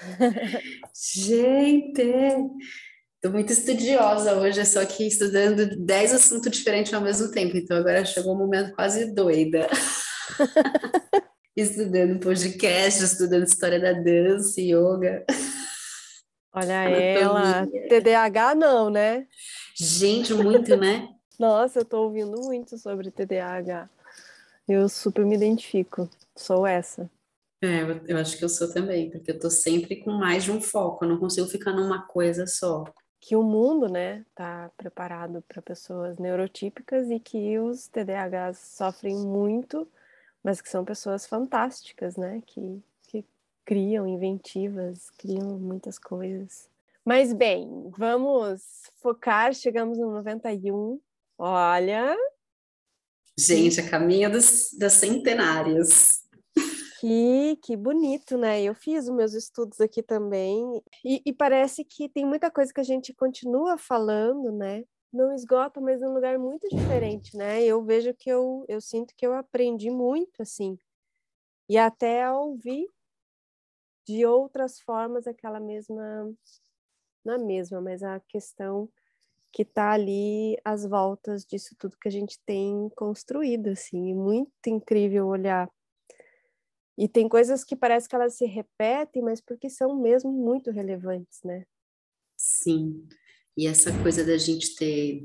Gente, tô muito estudiosa hoje, só aqui estudando 10 assuntos diferentes ao mesmo tempo, então agora chegou um momento quase doida. estudando podcast, estudando história da dança, yoga. Olha ela, TDAH não, né? Gente, muito, né? Nossa, eu tô ouvindo muito sobre TDAH. Eu super me identifico, sou essa. É, eu acho que eu sou também, porque eu tô sempre com mais de um foco, eu não consigo ficar numa coisa só. Que o mundo, né, tá preparado para pessoas neurotípicas e que os TDAHs sofrem muito, mas que são pessoas fantásticas, né, que, que criam inventivas, criam muitas coisas. Mas bem, vamos focar, chegamos no 91. Olha, Gente, a caminho das, das centenárias. Que, que bonito, né? Eu fiz os meus estudos aqui também, e, e, parece que tem muita coisa que a gente continua falando, né? Não esgota, mas num lugar muito diferente, né? Eu vejo que eu, eu sinto que eu aprendi muito, assim, e até a ouvir de outras formas aquela mesma, não a mesma, mas a questão que está ali às voltas disso tudo que a gente tem construído, assim, muito incrível olhar e tem coisas que parece que elas se repetem, mas porque são mesmo muito relevantes, né? Sim. E essa coisa da gente ter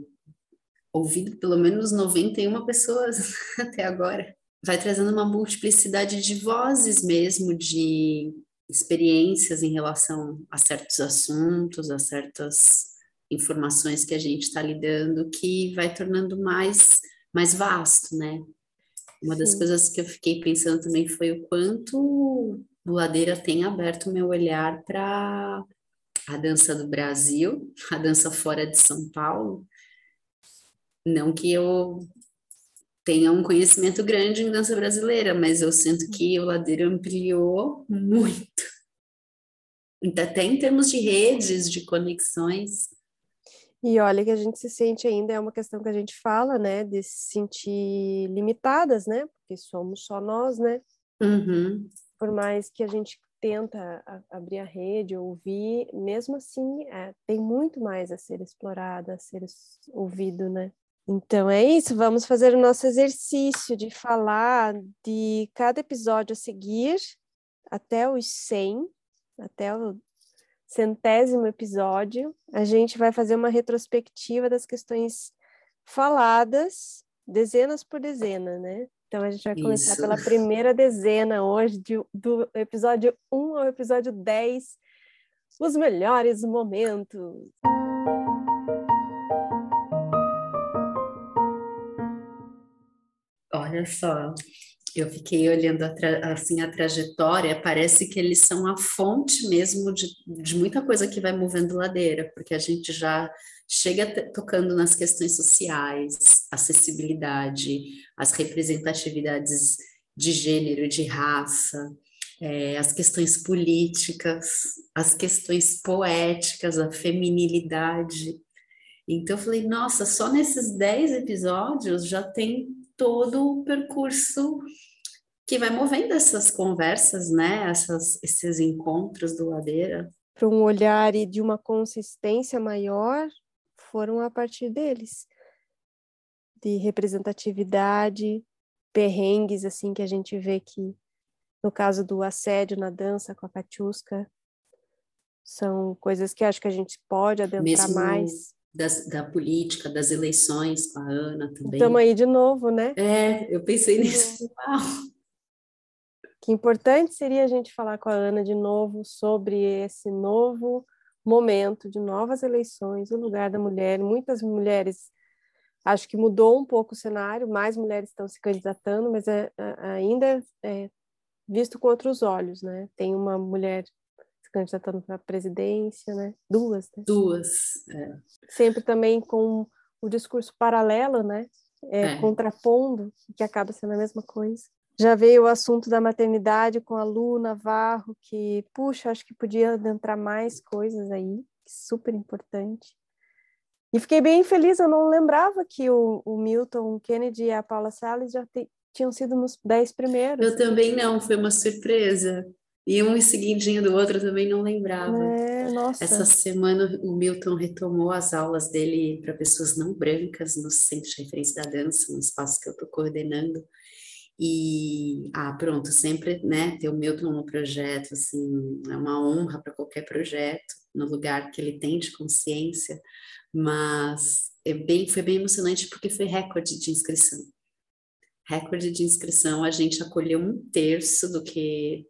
ouvido pelo menos 91 pessoas até agora vai trazendo uma multiplicidade de vozes mesmo, de experiências em relação a certos assuntos, a certas informações que a gente está lidando, que vai tornando mais mais vasto, né? Uma das Sim. coisas que eu fiquei pensando também foi o quanto o Ladeira tem aberto o meu olhar para a dança do Brasil, a dança fora de São Paulo. Não que eu tenha um conhecimento grande em dança brasileira, mas eu sinto que o Ladeira ampliou muito. Até em termos de redes, de conexões. E olha que a gente se sente ainda, é uma questão que a gente fala, né, de se sentir limitadas, né, porque somos só nós, né? Uhum. Por mais que a gente tenta abrir a rede, ouvir, mesmo assim, é, tem muito mais a ser explorado, a ser ouvido, né? Então é isso, vamos fazer o nosso exercício de falar de cada episódio a seguir até os 100, até o centésimo episódio, a gente vai fazer uma retrospectiva das questões faladas, dezenas por dezena, né? Então a gente vai começar Isso. pela primeira dezena hoje, de, do episódio 1 ao episódio 10, os melhores momentos. Olha só, eu fiquei olhando a assim a trajetória, parece que eles são a fonte mesmo de, de muita coisa que vai movendo ladeira, porque a gente já chega tocando nas questões sociais, acessibilidade, as representatividades de gênero, de raça, é, as questões políticas, as questões poéticas, a feminilidade. Então eu falei, nossa, só nesses 10 episódios já tem todo o percurso que vai movendo essas conversas, né? Essas, esses encontros do Ladeira. Para um olhar e de uma consistência maior, foram a partir deles. De representatividade, perrengues, assim, que a gente vê que, no caso do assédio na dança com a Katiuska, são coisas que acho que a gente pode adentrar Mesmo mais. Das, da política, das eleições com a Ana também. Estamos aí de novo, né? É, eu pensei nisso. Uau! Que importante seria a gente falar com a Ana de novo sobre esse novo momento de novas eleições, o lugar da mulher. Muitas mulheres, acho que mudou um pouco o cenário, mais mulheres estão se candidatando, mas é, é, ainda é visto com outros olhos, né? Tem uma mulher se candidatando para a presidência, né? Duas, né? Duas. É. Sempre também com o discurso paralelo, né? É, é. Contrapondo, que acaba sendo a mesma coisa. Já veio o assunto da maternidade com a Lu Navarro, que, puxa, acho que podia adentrar mais coisas aí, super importante. E fiquei bem feliz, eu não lembrava que o, o Milton Kennedy e a Paula Salles já te, tinham sido nos dez primeiros. Eu também não, foi uma surpresa. E um seguidinho do outro eu também não lembrava. É, nossa. Essa semana o Milton retomou as aulas dele para pessoas não brancas no Centro de Referência da Dança, um espaço que eu estou coordenando. E, ah, pronto, sempre, né, ter o Milton no projeto, assim, é uma honra para qualquer projeto, no lugar que ele tem de consciência, mas é bem, foi bem emocionante porque foi recorde de inscrição. Recorde de inscrição, a gente acolheu um terço do que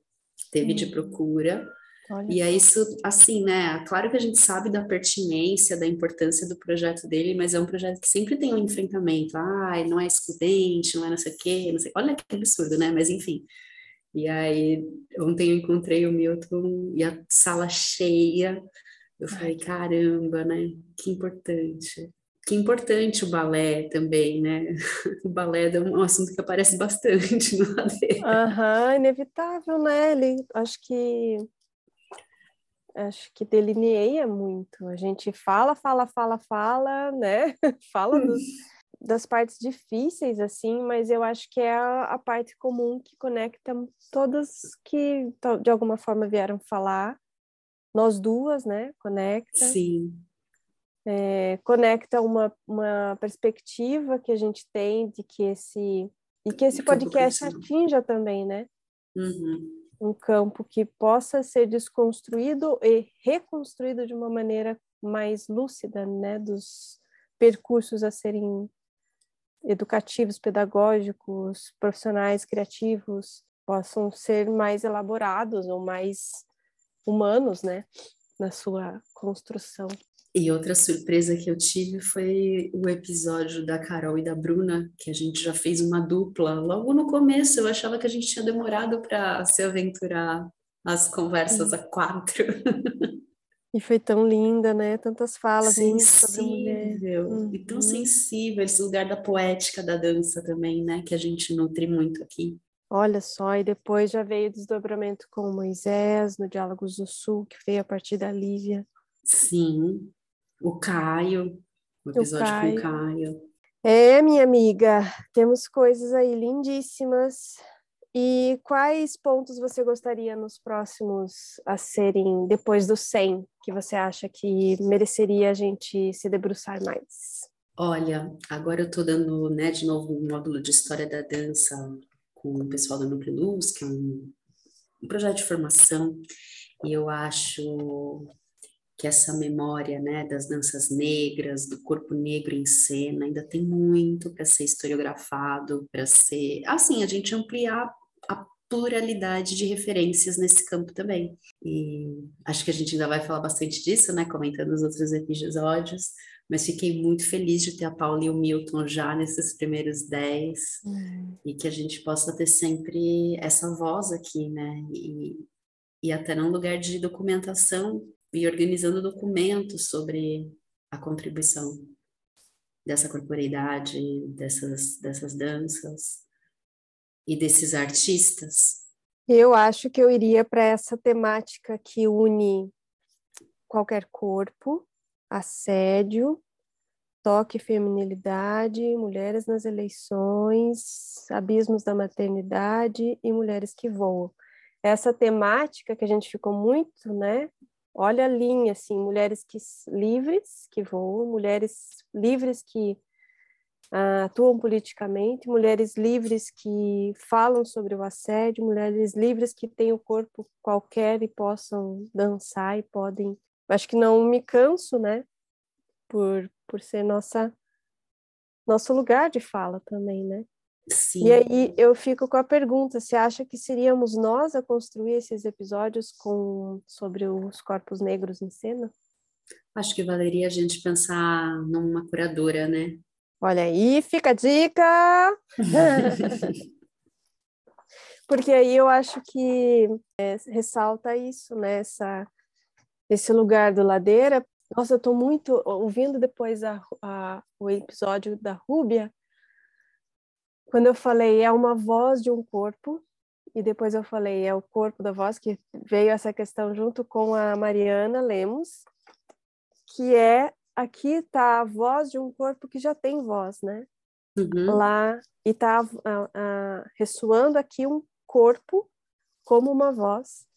teve de procura, Olha. E é isso, assim, né? Claro que a gente sabe da pertinência, da importância do projeto dele, mas é um projeto que sempre tem um enfrentamento. Ah, não é excludente, não é não sei o quê, não sei. Olha que absurdo, né? Mas enfim. E aí, ontem eu encontrei o Milton e a sala cheia. Eu falei, caramba, né? Que importante. Que importante o balé também, né? O balé é um assunto que aparece bastante no AD. Aham, uhum, inevitável, né? Ele, acho que acho que delineia muito. A gente fala, fala, fala, fala, né? fala dos, das partes difíceis, assim, mas eu acho que é a, a, parte comum que conecta todas que de alguma forma vieram falar. Nós duas, né? Conecta. Sim. É, conecta uma, uma perspectiva que a gente tem de que esse e que esse podcast atinja também, né? Uhum um campo que possa ser desconstruído e reconstruído de uma maneira mais lúcida, né, dos percursos a serem educativos, pedagógicos, profissionais, criativos, possam ser mais elaborados ou mais humanos, né, na sua construção. E outra surpresa que eu tive foi o episódio da Carol e da Bruna, que a gente já fez uma dupla. Logo no começo, eu achava que a gente tinha demorado para se aventurar as conversas a quatro. E foi tão linda, né? Tantas falas mulher. Uhum. E tão sensível, esse lugar da poética da dança também, né? Que a gente nutre muito aqui. Olha só, e depois já veio o desdobramento com Moisés, no Diálogos do Sul, que veio a partir da Lívia. Sim, o Caio, o episódio o Caio. com o Caio. É, minha amiga, temos coisas aí lindíssimas. E quais pontos você gostaria nos próximos a serem, depois do 100, que você acha que mereceria a gente se debruçar mais? Olha, agora eu estou dando, né, de novo um módulo de História da Dança com o pessoal da Núcleo Luz, que é um, um projeto de formação, e eu acho que essa memória né, das danças negras, do corpo negro em cena, ainda tem muito para ser historiografado, para ser. Assim, a gente ampliar a pluralidade de referências nesse campo também. E acho que a gente ainda vai falar bastante disso, né, comentando os outros episódios, mas fiquei muito feliz de ter a Paula e o Milton já nesses primeiros dez, uhum. e que a gente possa ter sempre essa voz aqui, né, e, e até num lugar de documentação e organizando documentos sobre a contribuição dessa corporeidade, dessas, dessas danças e desses artistas Eu acho que eu iria para essa temática que une qualquer corpo, assédio, toque feminilidade, mulheres nas eleições, abismos da maternidade e mulheres que voam. Essa temática que a gente ficou muito, né? Olha a linha, assim, mulheres que livres que voam, mulheres livres que uh, atuam politicamente, mulheres livres que falam sobre o assédio, mulheres livres que têm o corpo qualquer e possam dançar e podem. Acho que não me canso, né? Por, por ser nossa nosso lugar de fala também, né? Sim. E aí eu fico com a pergunta: você acha que seríamos nós a construir esses episódios com sobre os corpos negros em cena? Acho que valeria a gente pensar numa curadora, né? Olha aí, fica a dica! Porque aí eu acho que é, ressalta isso, né? Essa, esse lugar do Ladeira. Nossa, eu estou muito ouvindo depois a, a, o episódio da Rúbia, quando eu falei é uma voz de um corpo, e depois eu falei é o corpo da voz, que veio essa questão junto com a Mariana Lemos, que é aqui está a voz de um corpo que já tem voz, né? Uhum. Lá, e está ressoando aqui um corpo como uma voz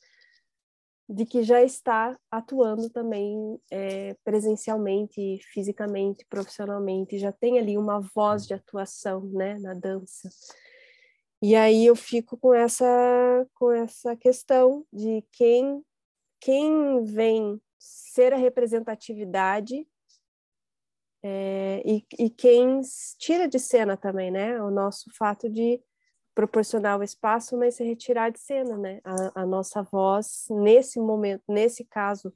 de que já está atuando também é, presencialmente, fisicamente, profissionalmente, já tem ali uma voz de atuação, né, na dança. E aí eu fico com essa com essa questão de quem quem vem ser a representatividade é, e, e quem tira de cena também, né? O nosso fato de proporcionar o espaço, mas se retirar de cena, né? A, a, nossa voz, nesse momento, nesse caso,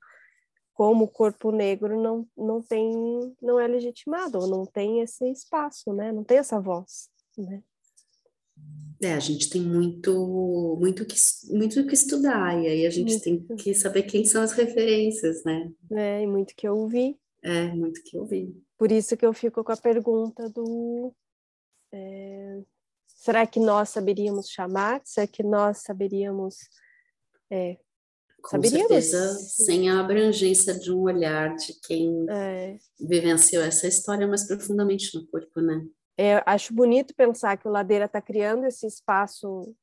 como corpo negro, não, não tem, não é legitimado, ou não tem esse espaço, né? Não tem essa voz, né? É, a gente tem muito, muito que, muito que estudar, e aí a gente muito. tem que saber quem são as referências, né? É, e muito que ouvir. É, muito que ouvir. Por isso que eu fico com a pergunta do. É, será que nós saberíamos chamar? Será que nós saberíamos. É, com saberíamos? certeza, sem a abrangência de um olhar de quem é. vivenciou essa história mais profundamente no corpo, né? É, acho bonito pensar que o Ladeira está criando esse espaço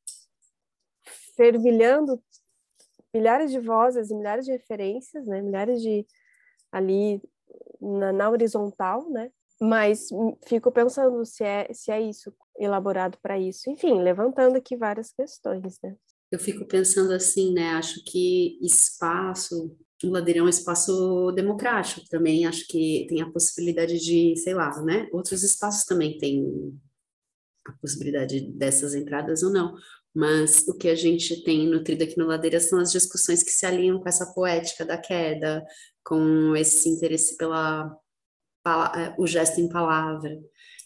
fervilhando milhares de vozes e milhares de referências, né? Milhares de ali na, na horizontal, né? Mas fico pensando se é, se é isso, elaborado para isso. Enfim, levantando aqui várias questões, né? Eu fico pensando assim, né? Acho que espaço, o Ladeirão é um espaço democrático também. Acho que tem a possibilidade de, sei lá, né? Outros espaços também têm a possibilidade dessas entradas ou não. Mas o que a gente tem nutrido aqui no Ladeira são as discussões que se alinham com essa poética da queda, com esse interesse pela o gesto em palavra.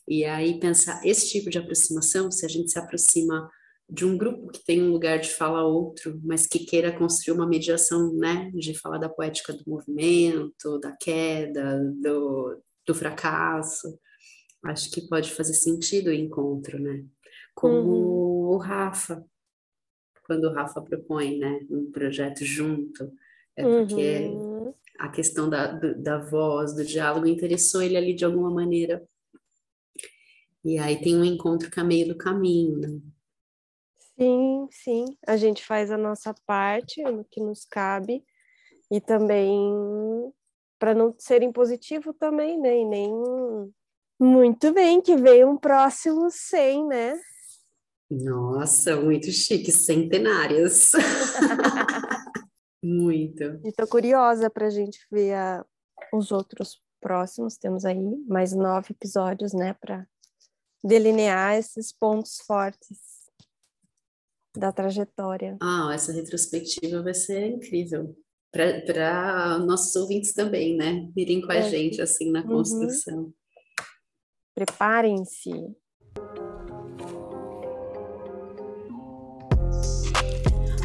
E aí pensar esse tipo de aproximação, se a gente se aproxima de um grupo que tem um lugar de fala outro, mas que queira construir uma mediação, né, de falar da poética do movimento, da queda, do, do fracasso, acho que pode fazer sentido o encontro, né? Como uhum. o Rafa, quando o Rafa propõe, né, um projeto junto, é porque uhum a questão da, do, da voz, do diálogo, interessou ele ali de alguma maneira. E aí tem um encontro que é meio do caminho, né? Sim, sim. A gente faz a nossa parte, no que nos cabe, e também para não ser impositivo também, né? E nem muito bem, que veio um próximo 100, né? Nossa, muito chique, centenários. Muito. Estou curiosa para a gente ver a, os outros próximos. Temos aí mais nove episódios, né, para delinear esses pontos fortes da trajetória. Ah, essa retrospectiva vai ser incrível. Para nossos ouvintes também, né? Virem com a é. gente assim na uhum. construção. Uhum. Preparem-se.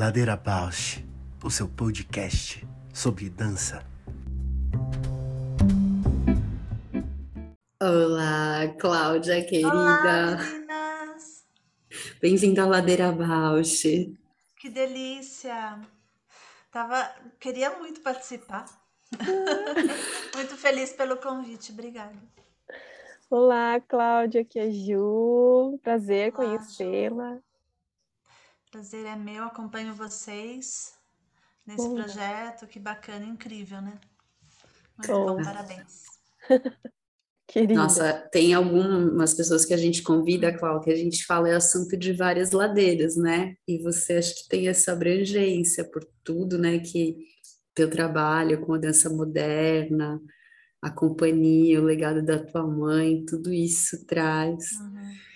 Ladeira Bausch, o seu podcast sobre dança. Olá, Cláudia, querida. Olá, meninas! Bem-vinda à Ladeira Bausch. Que delícia! Tava, queria muito participar. muito feliz pelo convite, obrigada. Olá, Cláudia, aqui é Ju. Prazer conhecê-la. Prazer é meu, acompanho vocês nesse Bom. projeto, que bacana, incrível, né? Muito Bom. bom, parabéns. Querida. Nossa, tem algumas pessoas que a gente convida, Cláudia, que a gente fala é assunto de várias ladeiras, né? E você acho que tem essa abrangência por tudo, né? Que teu trabalho com a dança moderna, a companhia, o legado da tua mãe, tudo isso traz. Uhum.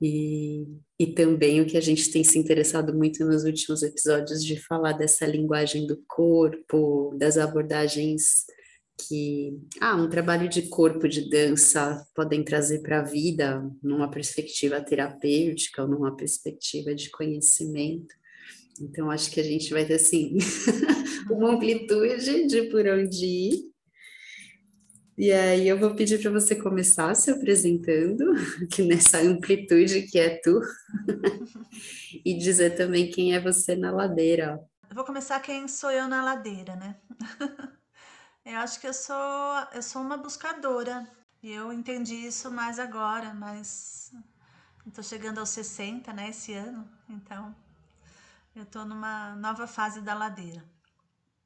E, e também o que a gente tem se interessado muito nos últimos episódios de falar dessa linguagem do corpo, das abordagens que ah, um trabalho de corpo de dança podem trazer para a vida numa perspectiva terapêutica ou numa perspectiva de conhecimento. Então acho que a gente vai ter assim uma amplitude de por onde ir. E aí eu vou pedir para você começar se apresentando, que nessa amplitude que é tu, e dizer também quem é você na ladeira. Eu vou começar quem sou eu na ladeira, né? eu acho que eu sou, eu sou uma buscadora. E eu entendi isso mais agora, mas estou chegando aos 60, né, esse ano. Então, eu estou numa nova fase da ladeira,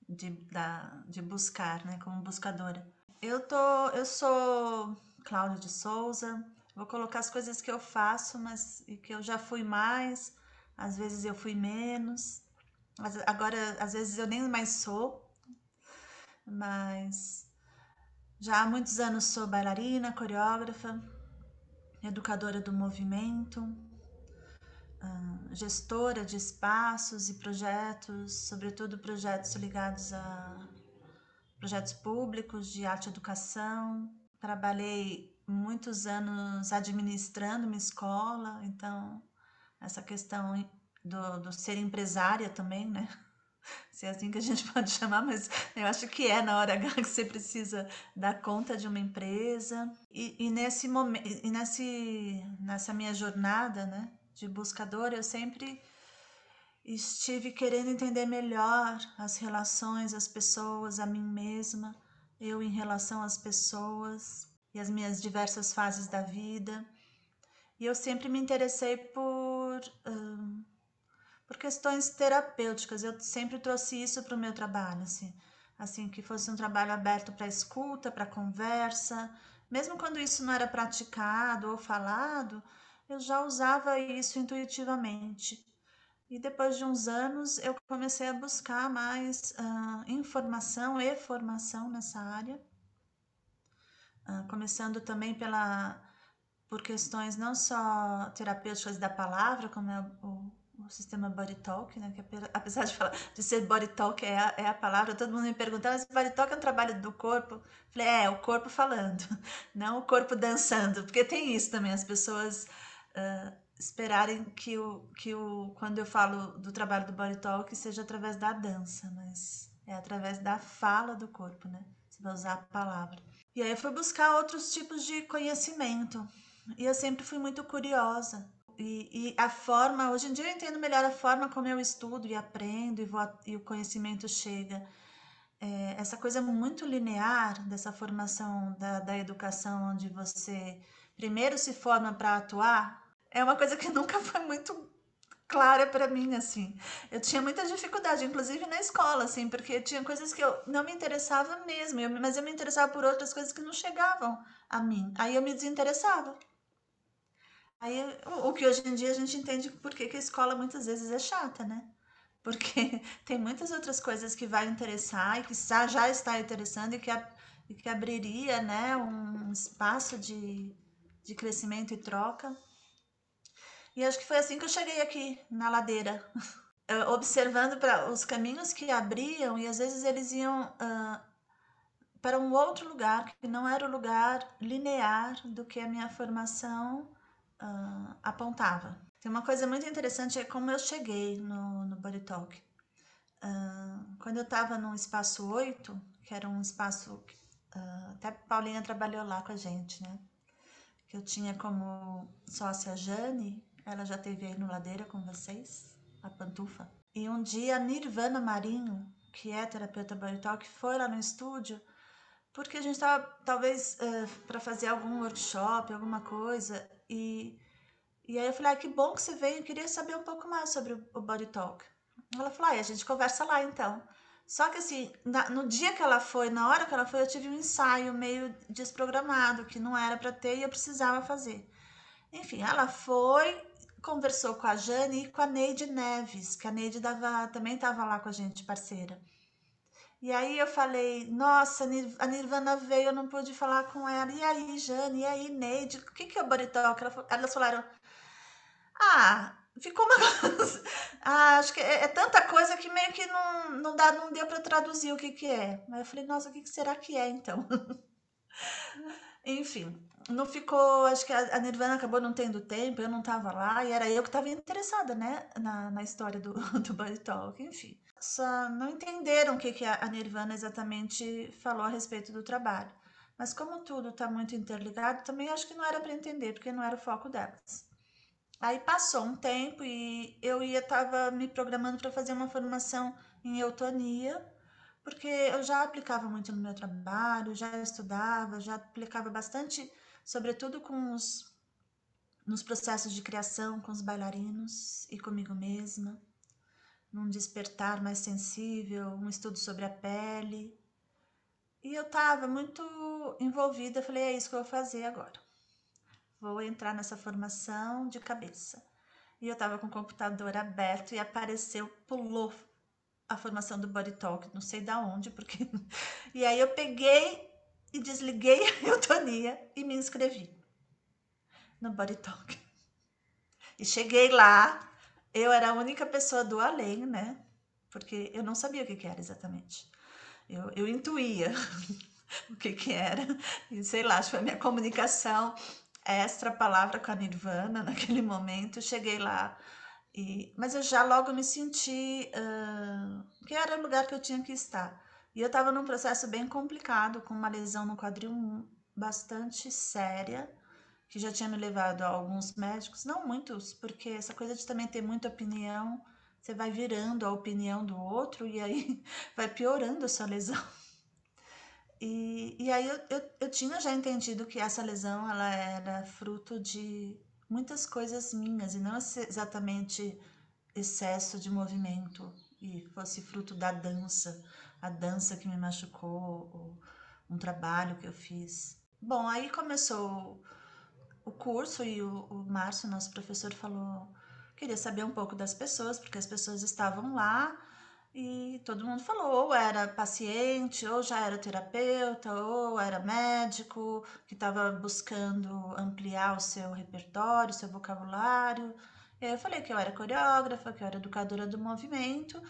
de, da, de buscar, né, como buscadora. Eu, tô, eu sou Cláudia de Souza, vou colocar as coisas que eu faço, mas que eu já fui mais, às vezes eu fui menos. Agora, às vezes eu nem mais sou, mas já há muitos anos sou bailarina, coreógrafa, educadora do movimento, ah, gestora de espaços e projetos, sobretudo projetos ligados a projetos públicos de arte e educação. Trabalhei muitos anos administrando uma escola, então essa questão do, do ser empresária também, né? Se é assim que a gente pode chamar, mas eu acho que é na hora que você precisa dar conta de uma empresa. E, e nesse momento, e nesse, nessa minha jornada, né, de buscadora, eu sempre estive querendo entender melhor as relações, as pessoas, a mim mesma, eu em relação às pessoas e as minhas diversas fases da vida. E eu sempre me interessei por, hum, por questões terapêuticas. Eu sempre trouxe isso para o meu trabalho, assim, assim que fosse um trabalho aberto para escuta, para conversa. Mesmo quando isso não era praticado ou falado, eu já usava isso intuitivamente. E depois de uns anos, eu comecei a buscar mais uh, informação e formação nessa área, uh, começando também pela por questões não só terapêuticas da palavra, como é o, o sistema Body Talk, né? Que apesar de, falar, de ser Body Talk é a, é a palavra, todo mundo me perguntava se Body Talk é um trabalho do corpo. Falei, é, o corpo falando, não o corpo dançando, porque tem isso também, as pessoas uh, esperarem que o, que o, quando eu falo do trabalho do Body Talk, seja através da dança, mas é através da fala do corpo, né? Você vai usar a palavra. E aí eu fui buscar outros tipos de conhecimento, e eu sempre fui muito curiosa. E, e, a forma, hoje em dia eu entendo melhor a forma como eu estudo e aprendo e, vou, e o conhecimento chega. É, essa coisa muito linear dessa formação da, da educação, onde você primeiro se forma para atuar, é uma coisa que nunca foi muito clara para mim, assim. Eu tinha muita dificuldade, inclusive na escola, assim, porque tinha coisas que eu não me interessava mesmo, eu, mas eu me interessava por outras coisas que não chegavam a mim. Aí eu me desinteressava. Aí, o, que hoje em dia a gente entende por que, a escola muitas vezes é chata, né? Porque tem muitas outras coisas que vai interessar e que já, está interessando e que, e que abriria né, um espaço de, de crescimento e troca. E acho que foi assim que eu cheguei aqui, na ladeira, observando para os caminhos que abriam e às vezes eles iam uh, para um outro lugar que não era o lugar linear do que a minha formação uh, apontava. Tem uma coisa muito interessante é como eu cheguei no, no Body Talk. Uh, quando eu estava no espaço 8, que era um espaço. Uh, até a Paulinha trabalhou lá com a gente, né? Que eu tinha como sócia Jane, ela já teve aí no Ladeira com vocês, a Pantufa. E um dia a Nirvana Marinho, que é terapeuta Body Talk, foi lá no estúdio porque a gente estava talvez uh, para fazer algum workshop, alguma coisa, e, e aí eu falei, ah, que bom que você veio, eu queria saber um pouco mais sobre o, o Body Talk. Ela falou, ah, a gente conversa lá então. Só que assim, na, no dia que ela foi, na hora que ela foi, eu tive um ensaio meio desprogramado, que não era para ter e eu precisava fazer. Enfim, ela foi, conversou com a Jane e com a Neide Neves, que a Neide dava, também estava lá com a gente, parceira. E aí eu falei, nossa, a Nirvana veio, eu não pude falar com ela. E aí, Jane, e aí, Neide, o que, que é o talk? Elas falaram, ah, ficou uma coisa. ah, acho que é, é, tanta coisa que meio que não, não, dá, não deu para traduzir o que, que é. Aí eu falei, nossa, o que, que será que é então? Enfim, não ficou. Acho que a, Nirvana acabou não tendo tempo, eu não estava lá, e era eu que estava interessada, né, na, na história do, do Body Talk, enfim só não entenderam o que, que a Nirvana exatamente falou a respeito do trabalho. Mas como tudo está muito interligado, também acho que não era para entender, porque não era o foco delas. Aí passou um tempo e eu ia estava me programando para fazer uma formação em eutonia, porque eu já aplicava muito no meu trabalho, já estudava, já aplicava bastante, sobretudo com os nos processos de criação com os bailarinos e comigo mesma num despertar mais sensível, um estudo sobre a pele. E eu estava muito envolvida, falei, é isso que eu vou fazer agora. Vou entrar nessa formação de cabeça. E eu estava com o computador aberto e apareceu, pulou a formação do Body Talk, não sei da onde, porque. E aí eu peguei e desliguei a eutonia e me inscrevi no Body Talk. E cheguei lá, eu era a única pessoa do além, né? Porque eu não sabia o que, que era exatamente. Eu, eu intuía o que, que era. E sei lá, acho que foi a minha comunicação extra palavra com a Nirvana naquele momento. Cheguei lá. E, mas eu já logo me senti uh, que era o lugar que eu tinha que estar. E eu estava num processo bem complicado, com uma lesão no quadril bastante séria que já tinha me levado a alguns médicos, não muitos, porque essa coisa de também ter muita opinião, você vai virando a opinião do outro e aí vai piorando a sua lesão. E, e aí eu, eu, eu tinha já entendido que essa lesão ela era fruto de muitas coisas minhas e não exatamente excesso de movimento e fosse fruto da dança, a dança que me machucou, um trabalho que eu fiz. Bom, aí começou o curso e o, o Márcio, nosso professor, falou queria saber um pouco das pessoas, porque as pessoas estavam lá e todo mundo falou, ou era paciente, ou já era terapeuta, ou era médico que estava buscando ampliar o seu repertório, seu vocabulário. E aí eu falei que eu era coreógrafa, que eu era educadora do movimento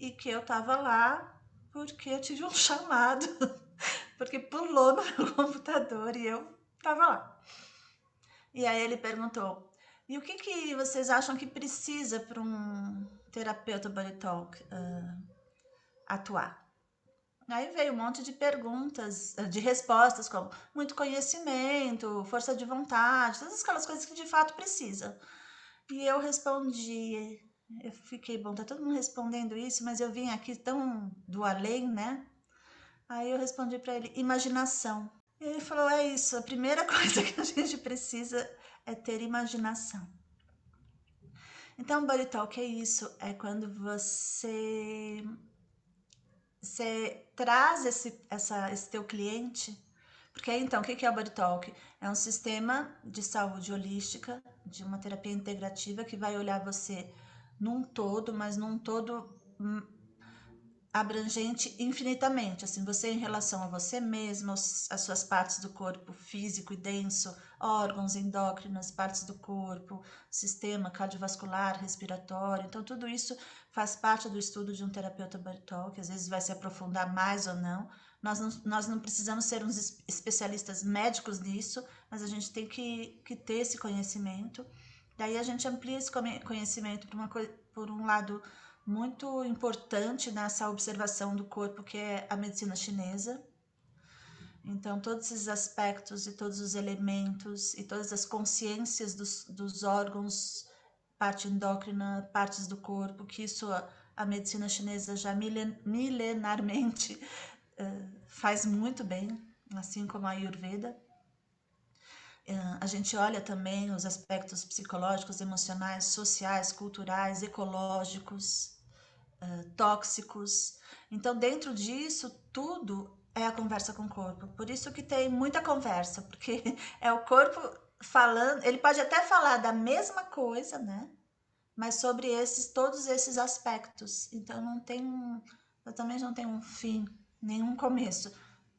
e que eu estava lá porque eu tive um chamado, porque pulou no meu computador e eu estava lá. E aí ele perguntou: e o que, que vocês acham que precisa para um terapeuta body talk uh, atuar? Aí veio um monte de perguntas, de respostas, como muito conhecimento, força de vontade, todas aquelas coisas que de fato precisa. E eu respondi, eu fiquei, bom, tá todo mundo respondendo isso, mas eu vim aqui tão do além, né? Aí eu respondi para ele, imaginação. E ele falou: é isso, a primeira coisa que a gente precisa é ter imaginação. Então, body talk é isso, é quando você, você traz esse, essa, esse teu cliente, porque então, o que é o body talk? É um sistema de saúde holística, de uma terapia integrativa que vai olhar você num todo, mas num todo hum, abrangente infinitamente, assim, você em relação a você mesmo, as suas partes do corpo físico e denso, órgãos endócrinos, partes do corpo, sistema cardiovascular, respiratório, então tudo isso faz parte do estudo de um terapeuta Bartol, que às vezes vai se aprofundar mais ou não. Nós não, nós não precisamos ser uns especialistas médicos nisso, mas a gente tem que, que ter esse conhecimento. Daí a gente amplia esse conhecimento por, uma, por um lado muito importante nessa observação do corpo, que é a medicina chinesa. Então, todos esses aspectos e todos os elementos e todas as consciências dos, dos órgãos, parte endócrina, partes do corpo, que isso a, a medicina chinesa já milen, milenarmente uh, faz muito bem, assim como a Ayurveda. A gente olha também os aspectos psicológicos, emocionais, sociais, culturais, ecológicos, tóxicos. Então, dentro disso, tudo é a conversa com o corpo. Por isso que tem muita conversa, porque é o corpo falando, ele pode até falar da mesma coisa, né? Mas sobre esses todos esses aspectos. Então não tem um, também não tem um fim, nenhum começo.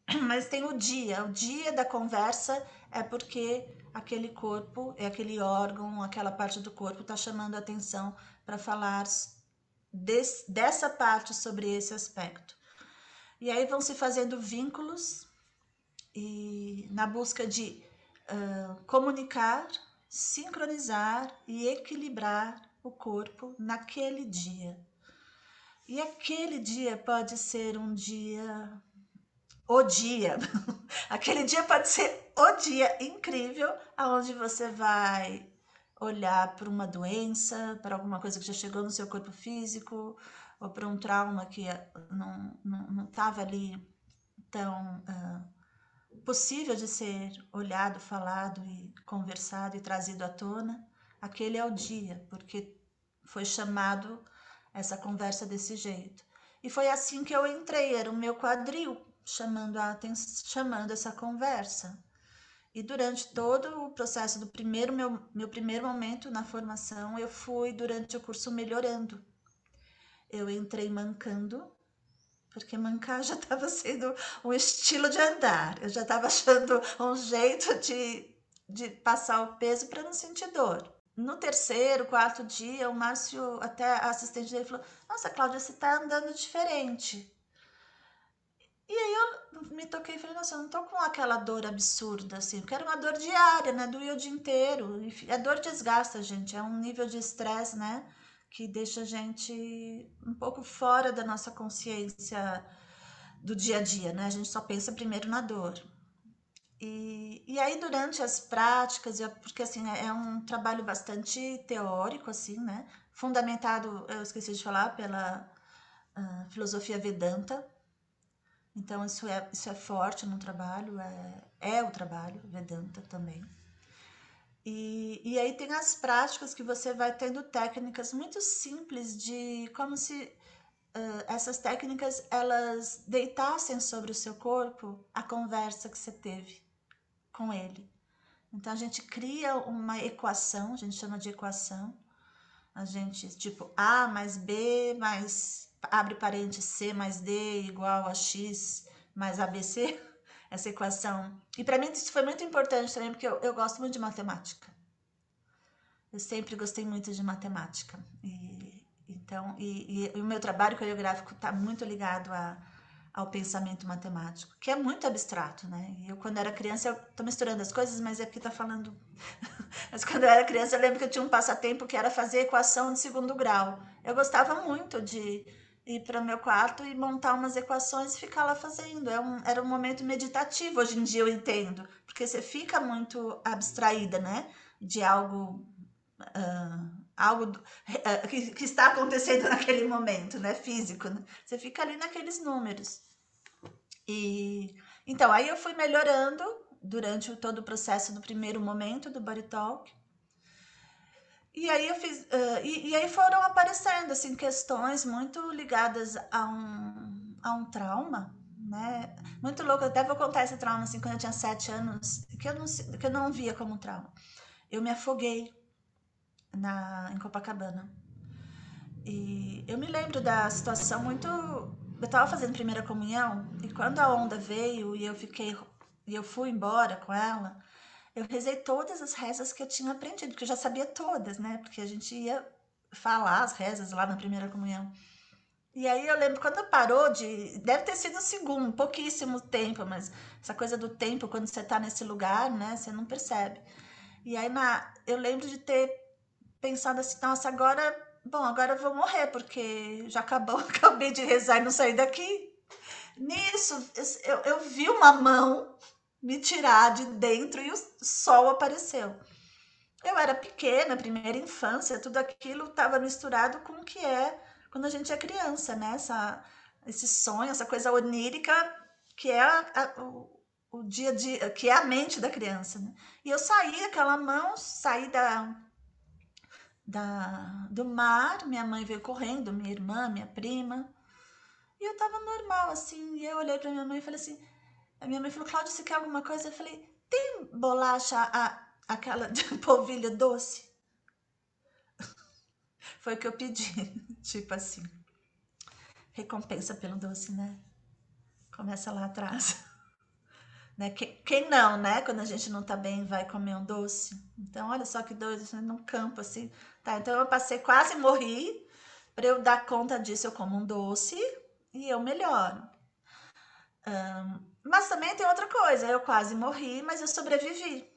Mas tem o dia, o dia da conversa é porque aquele corpo, é aquele órgão, aquela parte do corpo está chamando a atenção para falar des, dessa parte sobre esse aspecto. E aí vão se fazendo vínculos e na busca de uh, comunicar, sincronizar e equilibrar o corpo naquele dia. E aquele dia pode ser um dia, o dia. aquele dia pode ser o dia incrível, aonde você vai olhar para uma doença, para alguma coisa que já chegou no seu corpo físico, ou para um trauma que eh, não estava ali tão uh, possível de ser olhado, falado e conversado e trazido à tona, aquele é o dia, porque foi chamado essa conversa desse jeito. E foi assim que eu entrei, era o meu quadril chamando a atenção, chamando essa conversa. E durante todo o processo do primeiro meu, meu primeiro momento na formação, eu fui durante o curso melhorando eu entrei mancando, porque mancar já estava sendo um estilo de andar. Eu já estava achando um jeito de, de passar o peso para não sentir dor. No terceiro, quarto dia, o Márcio, até a assistente dele, falou: Nossa, Cláudia, você está andando diferente. E aí eu me toquei e falei, nossa, eu não tô com aquela dor absurda, assim, porque era uma dor diária, né? Doía o dia inteiro. A dor desgasta, gente, é um nível de estresse, né? que deixa a gente um pouco fora da nossa consciência do dia a dia, né? A gente só pensa primeiro na dor. E, e aí, durante as práticas, porque assim, é um trabalho bastante teórico, assim, né? Fundamentado, eu esqueci de falar, pela uh, filosofia Vedanta. Então, isso é, isso é forte no trabalho, é, é o trabalho Vedanta também. E, e aí tem as práticas que você vai tendo técnicas muito simples de como se uh, essas técnicas elas deitassem sobre o seu corpo a conversa que você teve com ele. Então a gente cria uma equação, a gente chama de equação. A gente, tipo, A mais B mais abre parênteses C mais D igual a X mais ABC essa equação. E para mim isso foi muito importante também, porque eu, eu gosto muito de matemática. Eu sempre gostei muito de matemática. E, então, e, e, o meu trabalho coreográfico está muito ligado a, ao pensamento matemático, que é muito abstrato, né? Eu, quando era criança, eu tô misturando as coisas, mas é porque tá falando. mas quando eu era criança, eu lembro que eu tinha um passatempo que era fazer equação de segundo grau. Eu gostava muito de ir para o meu quarto e montar umas equações e ficar lá fazendo. É um, era um momento meditativo, hoje em dia eu entendo, porque você fica muito abstraída, né? De algo. Uh, algo uh, que, que, está acontecendo naquele momento, né? Físico. Né? Você fica ali naqueles números. E então aí eu fui melhorando durante todo o processo do primeiro momento do Body Talk. E aí eu fiz, uh, e, e, aí foram aparecendo assim questões muito ligadas a um, a um trauma, né? Muito louco, eu até vou contar esse trauma assim quando eu tinha sete anos, que eu não que eu não via como trauma. Eu me afoguei na em Copacabana. E eu me lembro da situação muito eu estava fazendo primeira comunhão e quando a onda veio e eu fiquei e eu fui embora com ela, eu rezei todas as rezas que eu tinha aprendido, porque eu já sabia todas, né? Porque a gente ia falar as rezas lá na primeira comunhão. E aí eu lembro quando parou de. Deve ter sido um segundo, pouquíssimo tempo, mas essa coisa do tempo, quando você está nesse lugar, né? Você não percebe. E aí na, eu lembro de ter pensado assim, nossa, agora. Bom, agora eu vou morrer, porque já acabou, acabei de rezar e não saí daqui. Nisso, eu, eu vi uma mão me tirar de dentro e o sol apareceu. Eu era pequena, primeira infância, tudo aquilo estava misturado com o que é quando a gente é criança, né? Essa, esse sonho, essa coisa onírica que é a, a, o, o, dia dia, que é a mente da criança, né? E eu saí, aquela mão, saí da, da, do mar, minha mãe veio correndo, minha irmã, minha prima, e eu tava normal, assim, e eu olhei para minha mãe e falei assim, minha mãe falou, Cláudia, você quer alguma coisa? Eu falei, tem bolacha, a, aquela de polvilha doce? Foi o que eu pedi, tipo assim. Recompensa pelo doce, né? Começa lá atrás. Né? Quem não, né? Quando a gente não tá bem, vai comer um doce. Então, olha só que doido, num campo assim. Tá, então eu passei, quase morri. Para eu dar conta disso, eu como um doce e eu melhoro. Um, mas também tem outra coisa, eu quase morri, mas eu sobrevivi.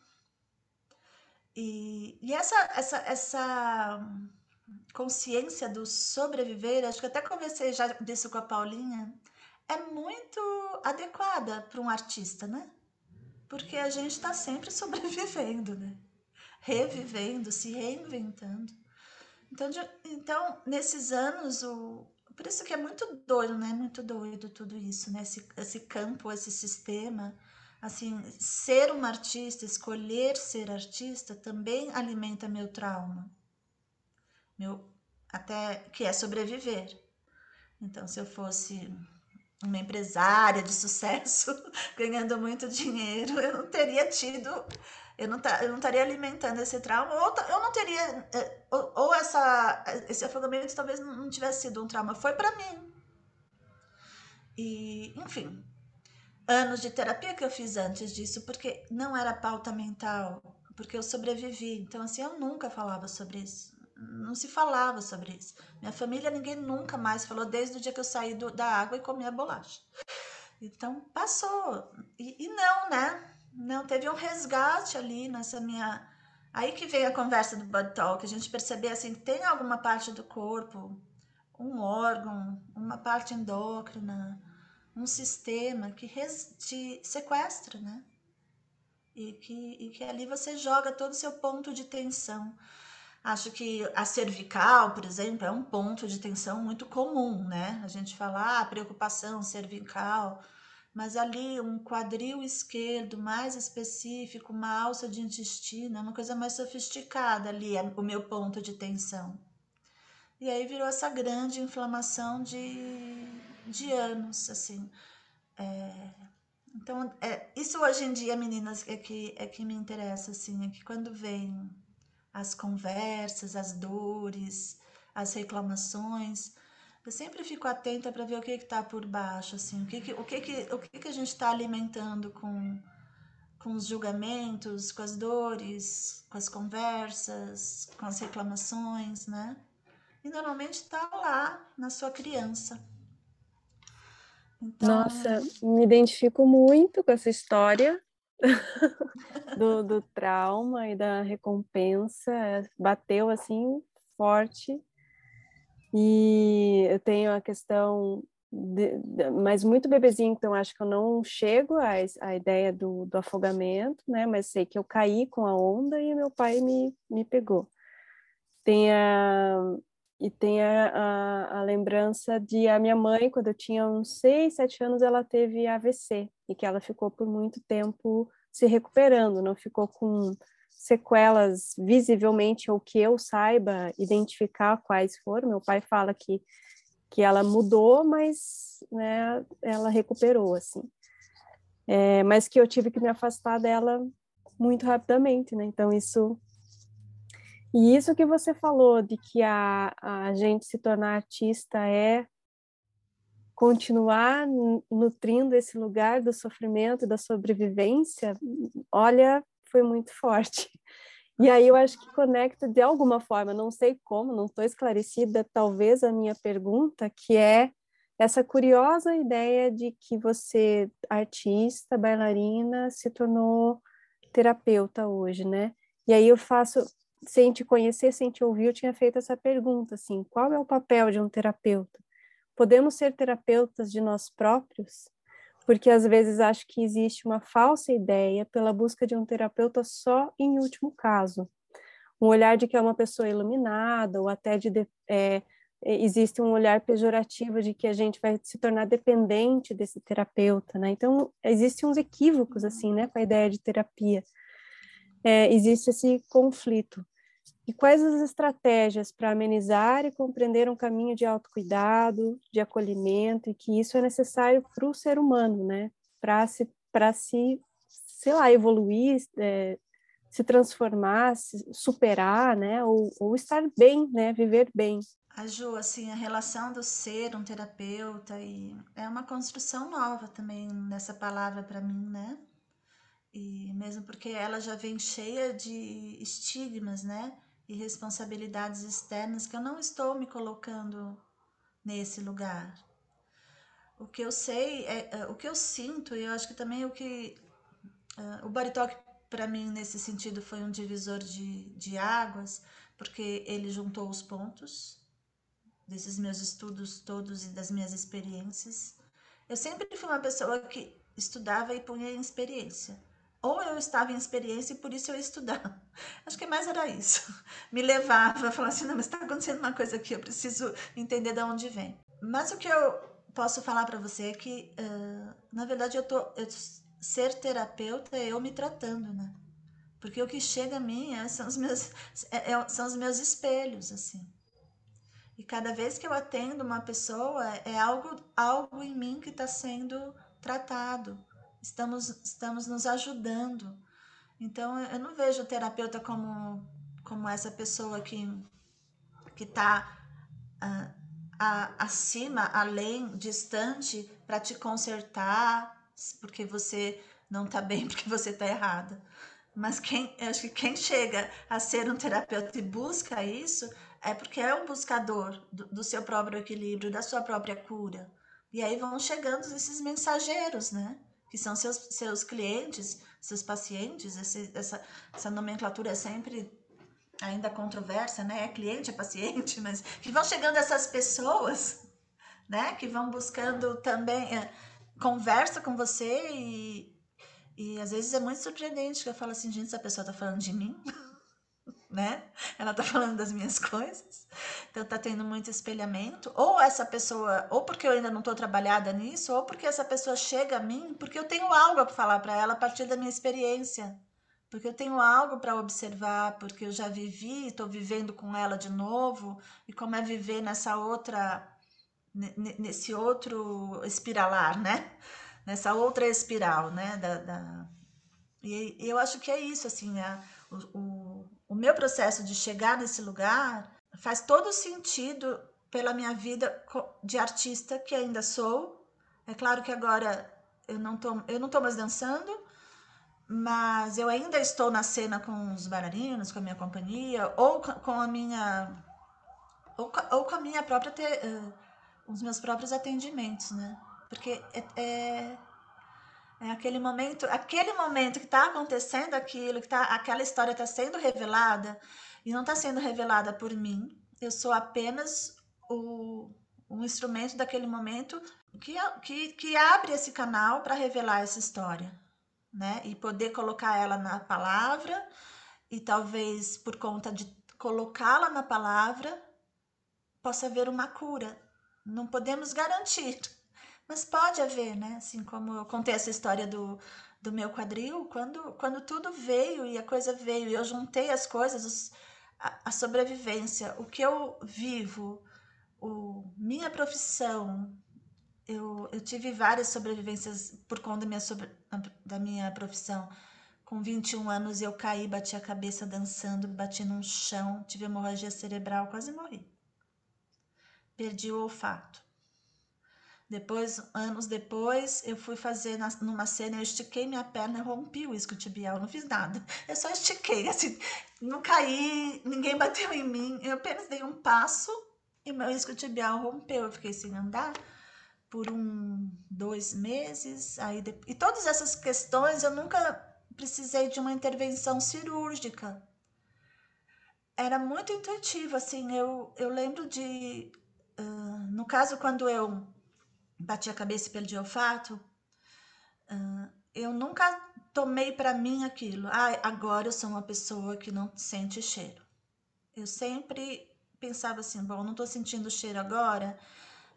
E, e essa, essa, essa consciência do sobreviver, acho que até conversei já disso com a Paulinha, é muito adequada para um artista, né? Porque a gente está sempre sobrevivendo, né? Revivendo, se reinventando. Então, de, então nesses anos, o, por isso que é muito doido, né? Muito doido tudo isso, né? Esse, esse campo, esse sistema. Assim, ser uma artista, escolher ser artista também alimenta meu trauma. Meu, até que é sobreviver. Então, se eu fosse uma empresária de sucesso, ganhando muito dinheiro, eu não teria tido eu não, eu não estaria alimentando esse trauma, ou eu não teria, é, ou, ou essa, esse afogamento talvez não tivesse sido um trauma, foi para mim. E, enfim, anos de terapia que eu fiz antes disso, porque não era pauta mental, porque eu sobrevivi. Então, assim, eu nunca falava sobre isso. Não se falava sobre isso. Minha família, ninguém nunca mais falou, desde o dia que eu saí do, da água e comi a bolacha. Então, passou. E, e não, né? Não, teve um resgate ali nessa minha. Aí que veio a conversa do Bud Talk, a gente perceber assim, tem alguma parte do corpo, um órgão, uma parte endócrina, um sistema que res... te sequestra, né? E que, e que ali você joga todo o seu ponto de tensão. Acho que a cervical, por exemplo, é um ponto de tensão muito comum, né? A gente fala, ah, preocupação cervical, mas ali um quadril esquerdo mais específico, uma alça de intestino, é uma coisa mais sofisticada ali, é o meu ponto de tensão. E aí virou essa grande inflamação de, de anos, assim. É, então, é, isso hoje em dia, meninas, é que, é que me interessa, assim, é que quando vem as conversas, as dores, as reclamações, eu sempre fico atenta para ver o que está por baixo, assim, o que, que o que, que, o que, que a gente está alimentando com, com os julgamentos, com as dores, com as conversas, com as reclamações, né? E normalmente está lá na sua criança. Então... Nossa, me identifico muito com essa história do, do trauma e da recompensa. Bateu assim forte. E eu tenho a questão, de, de, mas muito bebezinho, então acho que eu não chego à, à ideia do, do afogamento, né? Mas sei que eu caí com a onda e meu pai me, me pegou. Tem a, e tem a, a, a, lembrança de a minha mãe, quando eu tinha uns seis, sete anos, ela teve AVC e que ela ficou por muito tempo se recuperando, não ficou com sequelas visivelmente ou que eu saiba identificar quais foram. Meu pai fala que que ela mudou, mas né, ela recuperou assim. É, mas que eu tive que me afastar dela muito rapidamente, né? Então isso e isso que você falou de que a, a gente se tornar artista é continuar nutrindo esse lugar do sofrimento, da sobrevivência, olha, foi muito forte. E aí eu acho que conecta de alguma forma, não sei como, não estou esclarecida, talvez a minha pergunta, que é essa curiosa ideia de que você, artista, bailarina, se tornou terapeuta hoje, né? E aí eu faço, sem te conhecer, sem te ouvir, eu tinha feito essa pergunta, assim, qual é o papel de um terapeuta? Podemos ser terapeutas de nós próprios? Porque às vezes acho que existe uma falsa ideia pela busca de um terapeuta só em último caso. Um olhar de que é uma pessoa iluminada, ou até de é, existe um olhar pejorativo de que a gente vai se tornar dependente desse terapeuta, né? Então, existem uns equívocos, assim, né, com a ideia de terapia. É, existe esse conflito. E quais as estratégias para amenizar e compreender um caminho de autocuidado, de acolhimento, e que isso é necessário para o ser humano, né? Para se, se, sei lá, evoluir, é, se transformar, se superar, né? Ou, ou estar bem, né? Viver bem. A Ju, assim, a relação do ser um terapeuta e é uma construção nova também nessa palavra para mim, né? E mesmo porque ela já vem cheia de estigmas, né? E responsabilidades externas que eu não estou me colocando nesse lugar. O que eu sei, é, é o que eu sinto, e eu acho que também o que. Uh, o body para mim, nesse sentido, foi um divisor de, de águas, porque ele juntou os pontos desses meus estudos todos e das minhas experiências. Eu sempre fui uma pessoa que estudava e punha em experiência ou eu estava em experiência e por isso eu ia estudar. Acho que mais era isso. Me levava a falar assim, não, mas está acontecendo uma coisa aqui, eu preciso entender de onde vem. Mas o que eu posso falar para você é que, uh, na verdade, eu tô, eu, ser terapeuta é eu me tratando, né? Porque o que chega a mim é, são, os meus, é, é, são os meus espelhos, assim. E cada vez que eu atendo uma pessoa, é algo, algo em mim que está sendo tratado estamos, estamos nos ajudando. Então, eu não vejo o terapeuta como, como essa pessoa que está uh, ah, acima, além, distante, para te consertar, porque você não está bem, porque você está errada. Mas quem, eu acho que quem chega a ser um terapeuta e busca isso é porque é um buscador do, do seu próprio equilíbrio, da sua própria cura. E aí vão chegando esses mensageiros, né? Que são seus, seus clientes, seus pacientes, esse, essa, essa nomenclatura é sempre ainda controversa, né? É cliente, é paciente, mas que vão chegando essas pessoas, né? Que vão buscando também é, conversa com você e, e às vezes é muito surpreendente que eu falo assim, gente, essa pessoa tá falando de mim. né? Ela tá falando das minhas coisas. Então tá tendo muito espelhamento. Ou essa pessoa, ou porque eu ainda não tô trabalhada nisso, ou porque essa pessoa chega a mim porque eu tenho algo para falar para ela a partir da minha experiência. Porque eu tenho algo para observar, porque eu já vivi, estou vivendo com ela de novo, e como é viver nessa outra nesse outro espiralar, né? Nessa outra espiral, né? Da, da... E eu acho que é isso, assim, o, o, o meu processo de chegar nesse lugar faz todo sentido pela minha vida de artista que ainda sou. É claro que agora eu não tô, eu não tô mais dançando, mas eu ainda estou na cena com os bailarinos, com a minha companhia, ou com a minha ou, ou com a minha própria uh, os meus próprios atendimentos, né? Porque é, é é aquele momento, aquele momento que está acontecendo aquilo, que tá, aquela história está sendo revelada e não está sendo revelada por mim. Eu sou apenas o, um instrumento daquele momento que, que, que abre esse canal para revelar essa história, né? E poder colocar ela na palavra e talvez por conta de colocá-la na palavra possa haver uma cura. Não podemos garantir, mas pode haver, né? Assim como eu contei essa história do, do meu quadril, quando, quando tudo veio e a coisa veio, e eu juntei as coisas, os, a, a, sobrevivência, o que eu vivo, o, minha profissão, eu, eu tive várias sobrevivências por conta da minha, sobre, da minha profissão. Com 21 anos eu caí, bati a cabeça dançando, bati num chão, tive hemorragia cerebral, quase morri. Perdi o olfato. Depois, anos depois, eu fui fazer na, numa cena, eu estiquei minha perna rompi o isquiotibial, não fiz nada. Eu só estiquei, assim, não caí, ninguém bateu em mim, eu apenas dei um passo e meu isquiotibial rompeu, eu fiquei sem andar por um, dois meses, aí de, e todas essas questões eu nunca precisei de uma intervenção cirúrgica. Era muito intuitivo, assim, eu, eu lembro de, uh, no caso, quando eu bati a cabeça e perdi o olfato, uh, eu nunca tomei para mim aquilo. Ah, agora eu sou uma pessoa que não sente cheiro. Eu sempre pensava assim, bom, não estou sentindo cheiro agora,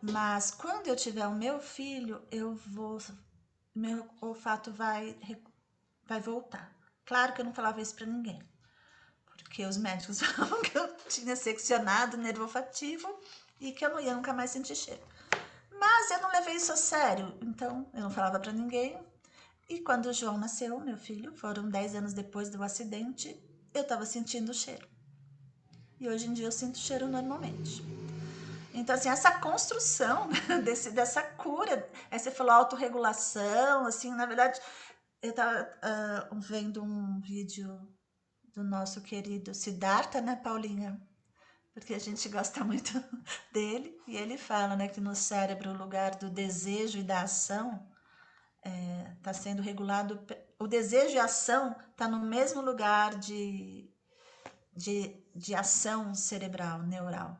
mas quando eu tiver o meu filho, eu vou, meu olfato vai vai voltar. Claro que eu não falava isso para ninguém, porque os médicos falavam que eu tinha seccionado o nervo olfativo e que eu não ia nunca mais sentir cheiro. Mas eu não levei isso a sério, então eu não falava para ninguém. E quando o João nasceu, meu filho, foram 10 anos depois do acidente, eu estava sentindo o cheiro. E hoje em dia eu sinto cheiro normalmente. Então, assim, essa construção desse, dessa cura, aí você falou autorregulação, assim, na verdade, eu estava uh, ah, vendo um vídeo do nosso querido Siddhartha, né, Paulinha? Porque a gente gosta muito dele, e ele fala, né, que no cérebro o lugar do desejo e da ação está é, tá sendo regulado, o desejo e a ação está no mesmo lugar de, de, de ação cerebral, neural.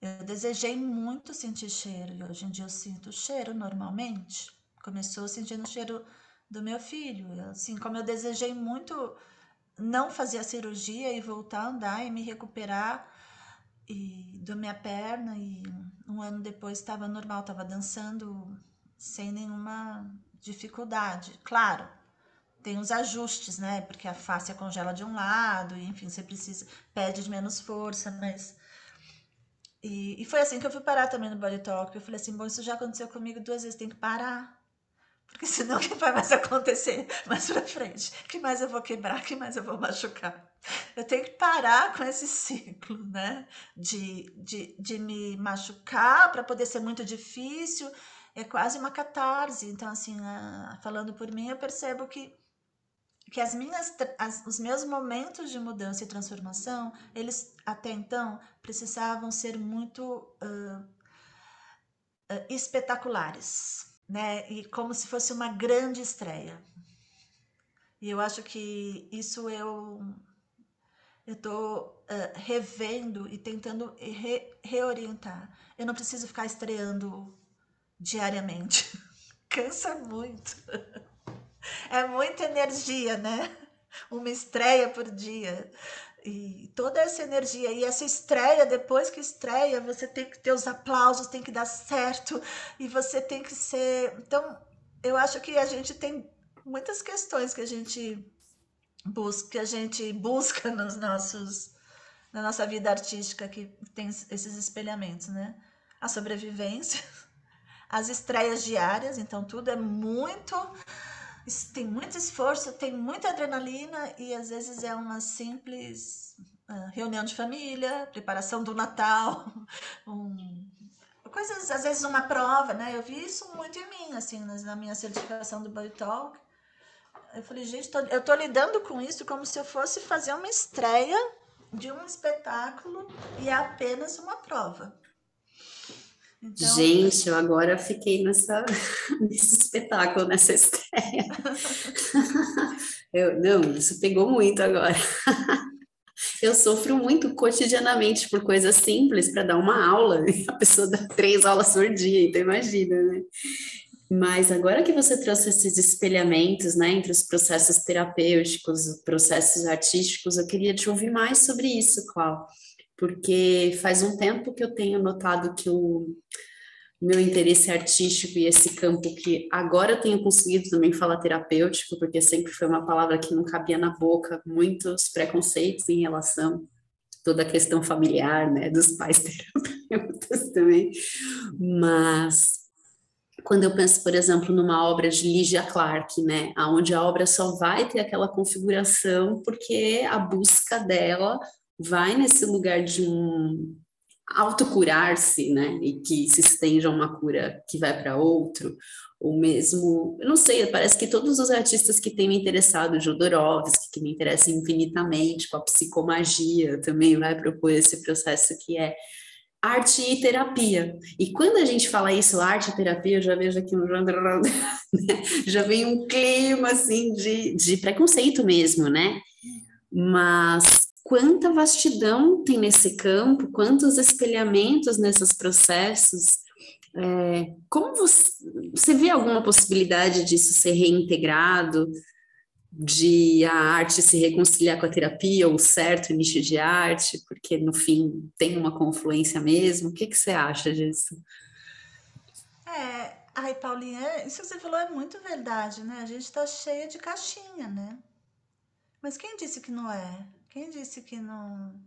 Eu desejei muito sentir cheiro e hoje em dia eu sinto cheiro normalmente. Começou sentindo o cheiro do meu filho. Assim como eu desejei muito não fazer a cirurgia e voltar a andar e me recuperar e da minha perna e um ano depois estava normal, estava dançando sem nenhuma dificuldade. Claro, tem os ajustes, né? Porque a face congela de um lado, e enfim, você precisa pede de menos força, mas e, e foi assim que eu fui parar também no Body Talk. Eu falei assim: bom, isso já aconteceu comigo duas vezes, tem que parar. Porque senão o que vai mais acontecer mais pra frente? Que mais eu vou quebrar? Que mais eu vou machucar? Eu tenho que parar com esse ciclo, né? De, de, de me machucar para poder ser muito difícil. É quase uma catarse. Então, assim, falando por mim, eu percebo que que as minhas, as, os meus momentos de mudança e transformação, eles até então precisavam ser muito uh, uh, espetaculares, né? E como se fosse uma grande estreia. E eu acho que isso eu eu tô uh, revendo e tentando re, reorientar. Eu não preciso ficar estreando diariamente. Cansa muito. É muita energia, né? Uma estreia por dia. E toda essa energia e essa estreia, depois que estreia, você tem que ter os aplausos, tem que dar certo e você tem que ser. Então, eu acho que a gente tem muitas questões que a gente busca, que a gente busca nos nossos na nossa vida artística que tem esses espelhamentos, né? A sobrevivência, as estreias diárias, então tudo é muito tem muito esforço, tem muita adrenalina e às vezes é uma simples uh, reunião de família, preparação do Natal, um, coisas, às vezes uma prova, né? Eu vi isso muito em mim, assim, na minha certificação do Body Talk. Eu falei, gente, tô, eu tô lidando com isso como se eu fosse fazer uma estreia de um espetáculo e é apenas uma prova. Então... Gente, eu agora fiquei nessa, nesse espetáculo, nessa estreia. eu, não, isso pegou muito agora. Eu sofro muito cotidianamente por coisas simples para dar uma aula. A pessoa dá três aulas por dia, então imagina, né? Mas agora que você trouxe esses espelhamentos, né, entre os processos terapêuticos, os processos artísticos, eu queria te ouvir mais sobre isso, Cláudia porque faz um tempo que eu tenho notado que o meu interesse artístico e esse campo que agora eu tenho conseguido também falar terapêutico, porque sempre foi uma palavra que não cabia na boca, muitos preconceitos em relação toda a questão familiar, né, dos pais terapeutas também, mas quando eu penso, por exemplo, numa obra de Lygia Clark, né, aonde a obra só vai ter aquela configuração porque a busca dela vai nesse lugar de um autocurar-se, né? E que se estende a uma cura que vai para outro, ou mesmo, eu não sei, parece que todos os artistas que têm me interessado, Jodorowsky, que me interessa infinitamente, com a psicomagia, também vai propor esse processo que é arte e terapia. E quando a gente fala isso, arte e terapia, eu já vejo aqui um já vem um clima assim de, de preconceito mesmo, né? Mas quanta vastidão tem nesse campo, quantos espelhamentos nesses processos. É, como você, você vê alguma possibilidade disso ser reintegrado, de a arte se reconciliar com a terapia, ou certo nicho de arte, porque no fim tem uma confluência mesmo? O que, que você acha disso? É, ai, Paulinha, isso que você falou é muito verdade, né? A gente está cheia de caixinha, né? Mas quem disse que não é? Quem disse que não.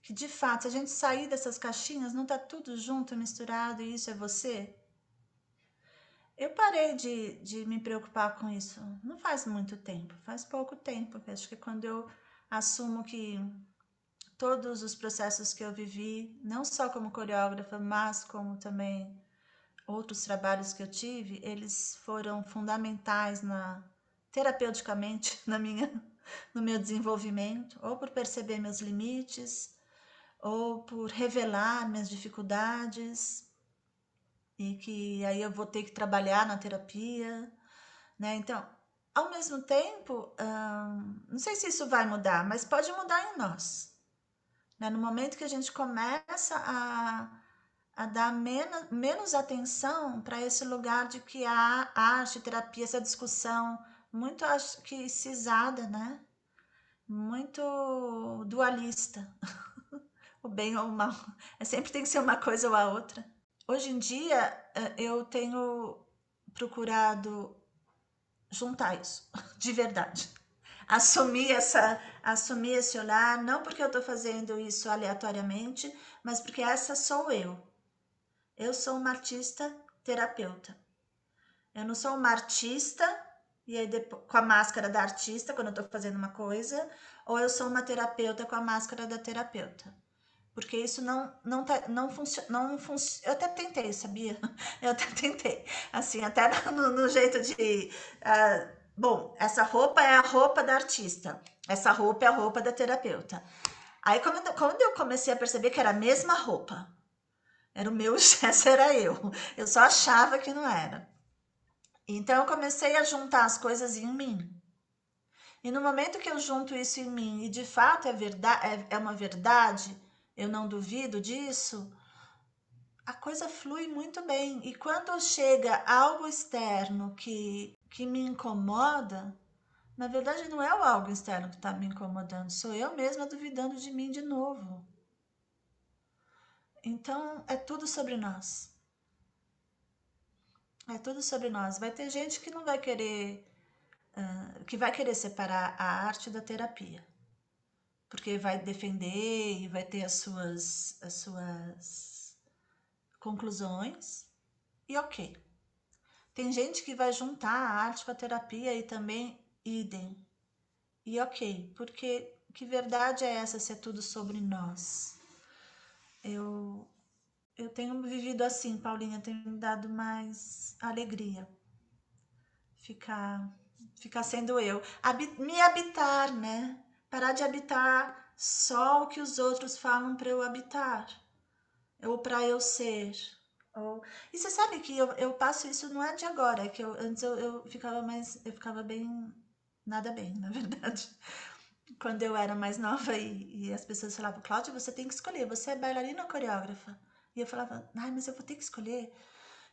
Que de fato, se a gente sair dessas caixinhas, não tá tudo junto, misturado e isso é você? Eu parei de, de me preocupar com isso. Não faz muito tempo, faz pouco tempo. Acho que quando eu assumo que todos os processos que eu vivi, não só como coreógrafa, mas como também outros trabalhos que eu tive, eles foram fundamentais na terapeuticamente na minha no meu desenvolvimento, ou por perceber meus limites, ou por revelar minhas dificuldades, e que aí eu vou ter que trabalhar na terapia, né? Então, ao mesmo tempo, hum, não sei se isso vai mudar, mas pode mudar em nós. Né? No momento que a gente começa a, a dar menos, menos atenção para esse lugar de que a arte, terapia, essa discussão muito acho que cisada, né? Muito dualista. o bem ou o mal. É, sempre tem que ser uma coisa ou a outra. Hoje em dia, eh, eu tenho procurado juntar isso, de verdade. Assumir, essa, assumir esse olhar, não porque eu estou fazendo isso aleatoriamente, mas porque essa sou eu. Eu sou uma artista terapeuta. Eu não sou uma artista e aí depois, com a máscara da artista quando eu tô fazendo uma coisa, ou eu sou uma terapeuta com a máscara da terapeuta. Porque isso não não tá, não funciona, não func... eu até tentei, sabia? Eu até tentei. Assim, até no, no jeito de uh, bom, essa roupa é a roupa da artista. Essa roupa é a roupa da terapeuta. Aí quando, quando eu comecei a perceber que era a mesma roupa, era o meu, essa era eu. Eu só achava que não era. Então eu comecei a juntar as coisas em mim. E no momento que eu junto isso em mim e de fato é verdade, é, é uma verdade, eu não duvido disso, a coisa flui muito bem. E quando chega algo externo que, que me incomoda, na verdade não é o algo externo que está me incomodando, sou eu mesma duvidando de mim de novo. Então é tudo sobre nós. É tudo sobre nós. Vai ter gente que não vai querer, uh, que vai querer separar a arte da terapia, porque vai defender e vai ter as suas, as suas conclusões. E ok. Tem gente que vai juntar a arte com a terapia e também idem. E ok, porque que verdade é essa se é tudo sobre nós? Eu eu tenho vivido assim, Paulinha, tem me dado mais alegria. Ficar, ficar sendo eu. me habitar, né? Parar de habitar só o que os outros falam para eu habitar. Ou para eu ser. Ou... E você sabe que eu, eu passo isso não é de agora, é que eu, antes eu, eu ficava mais. Eu ficava bem. Nada bem, na verdade quando eu era mais nova e, e, as pessoas falavam, Cláudia, você tem que escolher, você é bailarina ou coreógrafa? E eu falava, ai, mas eu vou ter que escolher.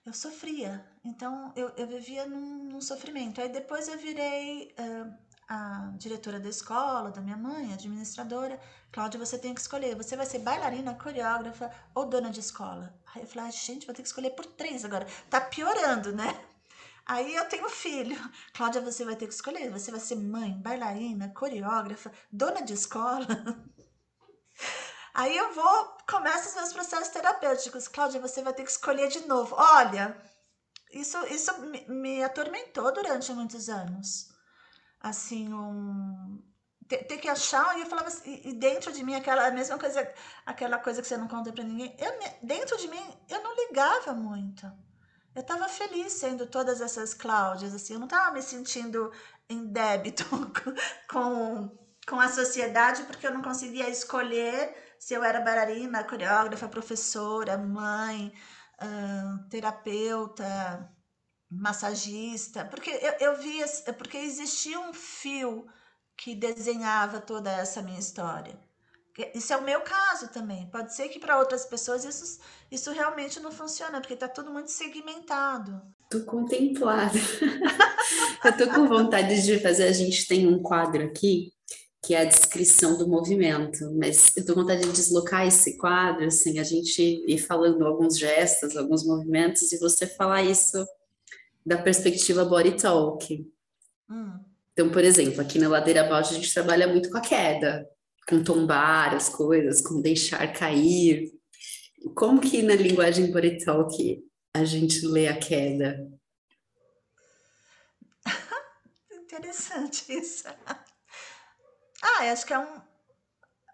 Eu sofria, então eu, eu vivia num, num sofrimento. Aí depois eu virei uh, a diretora da escola, da minha mãe, administradora. Cláudia, você tem que escolher. Você vai ser bailarina, coreógrafa ou dona de escola. Aí eu falei, gente, vou ter que escolher por três agora. Tá piorando, né? Aí eu tenho filho. Cláudia, você vai ter que escolher. Você vai ser mãe, bailarina, coreógrafa, dona de escola. Aí eu vou, começo os meus processos terapêuticos. Cláudia, você vai ter que escolher de novo. Olha, isso, isso me, me atormentou durante muitos anos. Assim, um... ter, ter, que achar, e eu falava assim, e dentro de mim, aquela mesma coisa, aquela coisa que você não conta para ninguém, eu, dentro de mim, eu não ligava muito. Eu estava feliz sendo todas essas Cláudias, assim, eu não estava me sentindo em débito com, com a sociedade, porque eu não conseguia escolher se eu era bailarina, coreógrafa, professora, mãe, uh, terapeuta, massagista, porque eu, eu via, porque existia um fio que desenhava toda essa minha história. Isso é o meu caso também. Pode ser que para outras pessoas isso, isso realmente não funciona, porque está tudo muito segmentado. Tô contemplada. eu tô com vontade de fazer. A gente tem um quadro aqui que é a descrição do movimento, mas eu tô com vontade de deslocar esse quadro, assim, a gente ir falando alguns gestos, alguns movimentos e você falar isso da perspectiva body talk. Hum. Então, por exemplo, aqui na Ladeira Abaixo a gente trabalha muito com a queda, com tombar as coisas, com deixar cair. Como que na linguagem body talk a gente lê a queda? Interessante isso. Ah, acho que é um.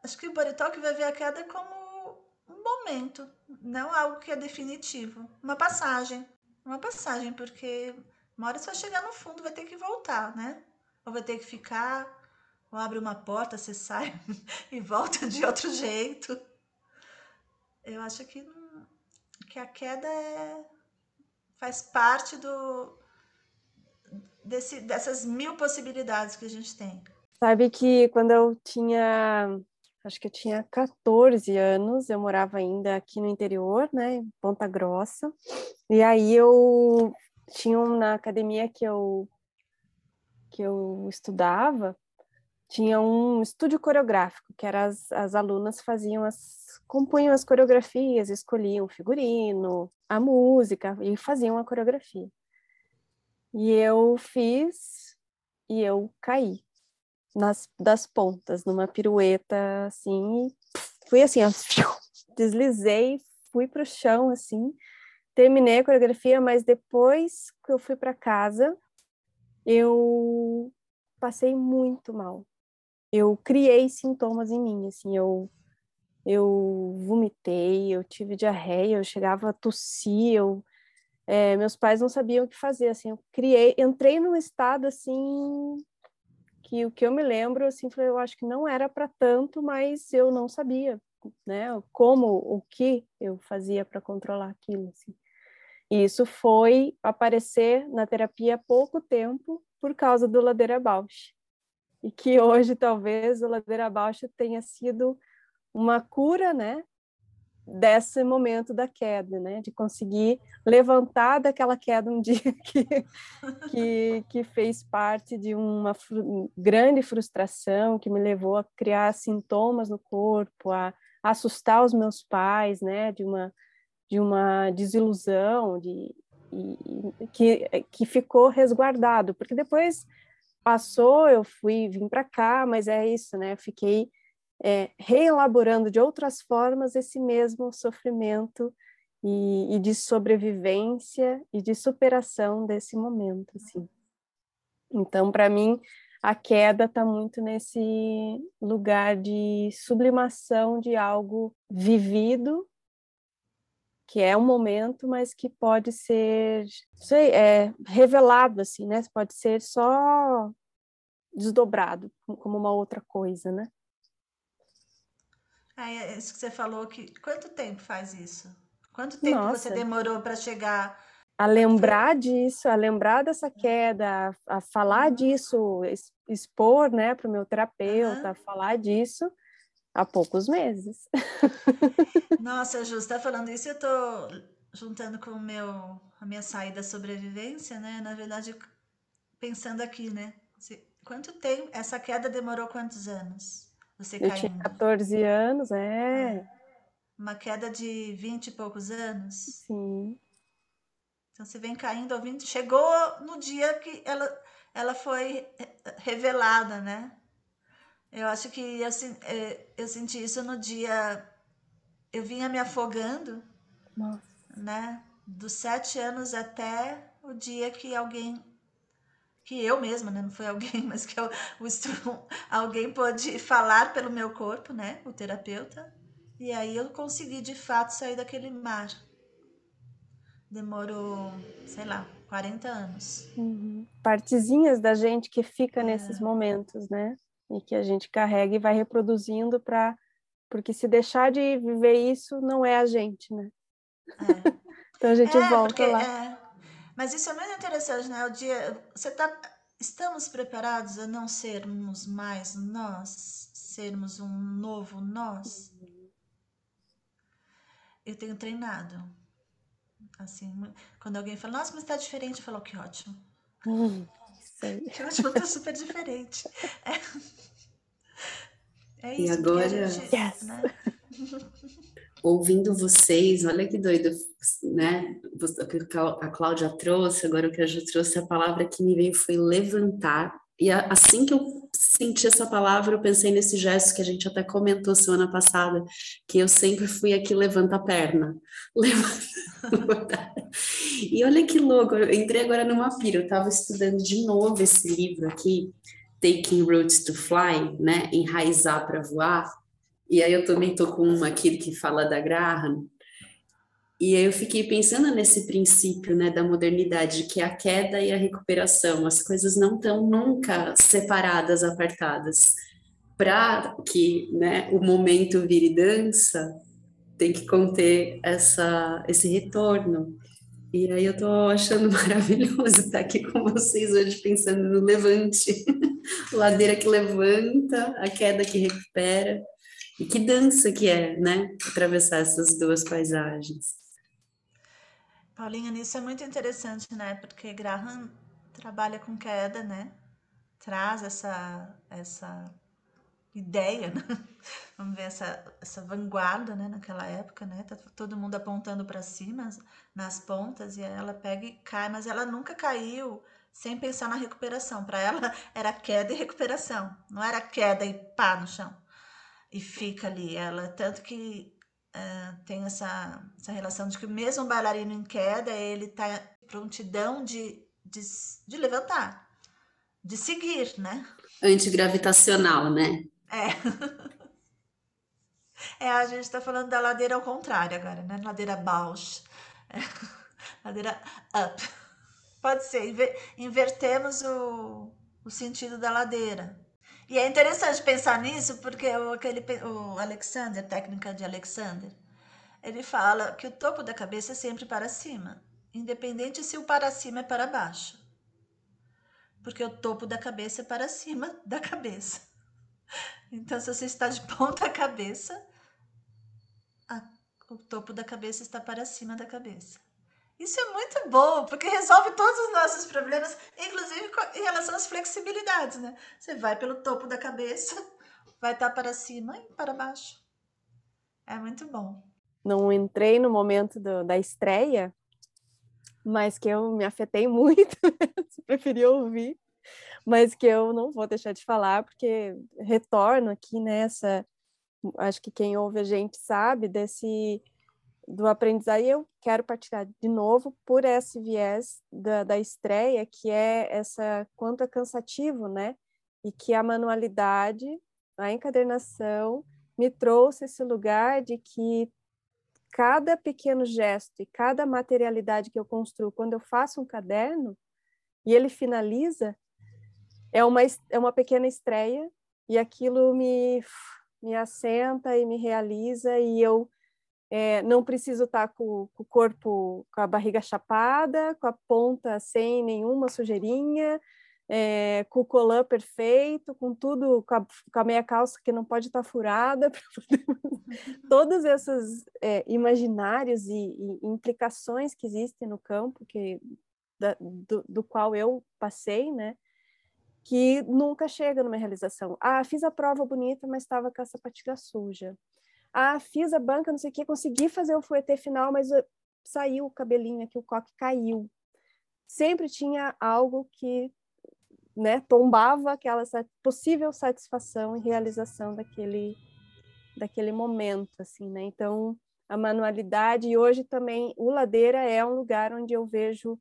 Acho que o body talk vai ver a queda como um momento, não algo que é definitivo. Uma passagem. Uma passagem, porque uma hora você vai chegar no fundo, vai ter que voltar, né? Ou vai ter que ficar ou abre uma porta, você sai e volta de outro jeito. Eu acho que, que a queda é, faz parte do, desse, dessas mil possibilidades que a gente tem. Sabe que quando eu tinha, acho que eu tinha 14 anos, eu morava ainda aqui no interior, né, em Ponta Grossa, e aí eu tinha um, na academia que eu que eu estudava, tinha um estúdio coreográfico, que era as, as alunas faziam as compunham as coreografias, escolhiam o figurino, a música e faziam a coreografia. E eu fiz e eu caí nas das pontas numa pirueta assim, fui assim, ó, deslizei, fui para o chão assim, terminei a coreografia, mas depois que eu fui para casa, eu passei muito mal. Eu criei sintomas em mim, assim, eu eu vomitei, eu tive diarreia, eu chegava a tossir, eu, é, meus pais não sabiam o que fazer, assim, eu criei, entrei num estado, assim, que o que eu me lembro, assim, foi, eu acho que não era para tanto, mas eu não sabia, né, como, o que eu fazia para controlar aquilo, assim. E isso foi aparecer na terapia há pouco tempo por causa do Ladeira Bausch e que hoje talvez o Ladeira Abaixo tenha sido uma cura, né, desse momento da queda, né, de conseguir levantar daquela queda um dia que, que, que fez parte de uma grande frustração que me levou a criar sintomas no corpo, a, a assustar os meus pais, né, de uma de uma desilusão, de e, que, que ficou resguardado, porque depois passou, eu fui, vim para cá, mas é isso, né? fiquei é, reelaborando de outras formas esse mesmo sofrimento e, e, de sobrevivência e de superação desse momento, assim. Então, para mim, a queda está muito nesse lugar de sublimação de algo vivido que é um momento, mas que pode ser, sei, é, revelado assim, né? Pode ser só desdobrado como uma outra coisa, né? É isso que você falou que quanto tempo faz isso? Quanto tempo Nossa. você demorou para chegar a lembrar disso, a lembrar dessa queda, a, a falar uhum. disso, expor, né, para o meu terapeuta, uhum. falar disso há poucos meses. Nossa, Ju, está falando isso, eu estou juntando com o meu, a minha saída sobrevivência, né? Na verdade, pensando aqui, né? Quanto tempo? Essa queda demorou quantos anos? Você eu caindo? tinha 14 anos, é. é. Uma queda de 20 e poucos anos? Sim. Então você vem caindo ouvindo. Chegou no dia que ela, ela foi revelada, né? Eu acho que eu, é, eu senti isso no dia. Eu vinha me afogando, Nossa. né? Dos sete anos até o dia que alguém que eu mesma, né, não foi alguém, mas que eu, o, alguém pôde falar pelo meu corpo, né, o terapeuta, e aí eu consegui de fato sair daquele mar. Demorou, sei lá, 40 anos. Uhum. Partezinhas da gente que fica é. nesses momentos, né? E que a gente carrega e vai reproduzindo para porque se deixar de viver isso não é a gente, né? É. então a gente é, volta porque, lá. Mas isso é muito interessante, né? O dia, você tá, estamos preparados a não sermos mais nós, sermos um novo nós? Eu tenho treinado. Assim, quando alguém fala, nossa, mas está diferente, eu falo, que ótimo. Hum, que ótimo, tá super diferente. É, é isso. E agora, gente, yes. né? ouvindo vocês, olha que doido, né? A Cláudia trouxe, agora o que a Ju trouxe, a palavra que me veio foi levantar. E assim que eu senti essa palavra, eu pensei nesse gesto que a gente até comentou semana passada, que eu sempre fui aqui levanta a perna. Levanta. e olha que louco, eu entrei agora numa pira, eu estava estudando de novo esse livro aqui, Taking Roots to Fly, né? Enraizar para voar. E aí eu também tô com uma aqui que fala da Graham. E aí eu fiquei pensando nesse princípio, né, da modernidade, que é a queda e a recuperação. As coisas não estão nunca separadas, apartadas. Para que, né, o momento vire dança, tem que conter essa esse retorno. E aí eu tô achando maravilhoso estar aqui com vocês hoje pensando no levante, ladeira que levanta, a queda que recupera. E que dança que é, né? Atravessar essas duas paisagens. Paulinha, nisso é muito interessante, né? Porque Graham trabalha com queda, né? Traz essa, essa ideia, né? vamos ver essa, essa vanguarda, né? Naquela época, né? Tá todo mundo apontando para cima, nas pontas, e ela pega e cai, mas ela nunca caiu sem pensar na recuperação. Para ela era queda e recuperação, não era queda e pá no chão e fica ali. Ela tanto que uh, tem essa, essa relação de que mesmo um bailarino em queda, ele tá prontidão de, de, de levantar, de seguir, né? Antigravitacional, né? É. é, a gente está falando da ladeira ao contrário agora, né? Ladeira Bausch. É. Ladeira up. Pode ser, invertemos o, o sentido da ladeira. E é interessante pensar nisso, porque o, aquele, o Alexander, técnica de Alexander, ele fala que o topo da cabeça é sempre para cima, independente se o para cima é para baixo. Porque o topo da cabeça é para cima da cabeça. Então, se você está de ponta cabeça, a, o topo da cabeça está para cima da cabeça. Isso é muito bom, porque resolve todos os nossos problemas, inclusive em relação às flexibilidades, né? Você vai pelo topo da cabeça, vai estar para cima e para baixo. É muito bom. Não entrei no momento do, da estreia, mas que eu me afetei muito, preferi ouvir, mas que eu não vou deixar de falar, porque retorno aqui nessa. Acho que quem ouve a gente sabe desse do aprendizado, e eu quero partilhar de novo por esse viés da, da estreia, que é essa quanto é cansativo, né? E que a manualidade, a encadernação, me trouxe esse lugar de que cada pequeno gesto e cada materialidade que eu construo, quando eu faço um caderno e ele finaliza, é uma, é uma pequena estreia e aquilo me, me assenta e me realiza e eu é, não preciso estar tá com, com, o corpo, com a barriga chapada, com a ponta sem nenhuma sujeirinha, é, com o colã perfeito, com tudo, com a, com a, meia calça que não pode estar tá furada. Todos esses é, imaginários e, e, implicações que existem no campo, que, da, do, do qual eu passei, né? que nunca chega numa realização. Ah, fiz a prova bonita, mas estava com a sapatilha suja. Ah, fiz a banca, não sei o que, consegui fazer o fuetê final, mas uh, saiu o cabelinho aqui, o coque caiu. Sempre tinha algo que né, tombava aquela possível satisfação e realização daquele, daquele momento, assim, né? Então, a manualidade, e hoje também o Ladeira é um lugar onde eu vejo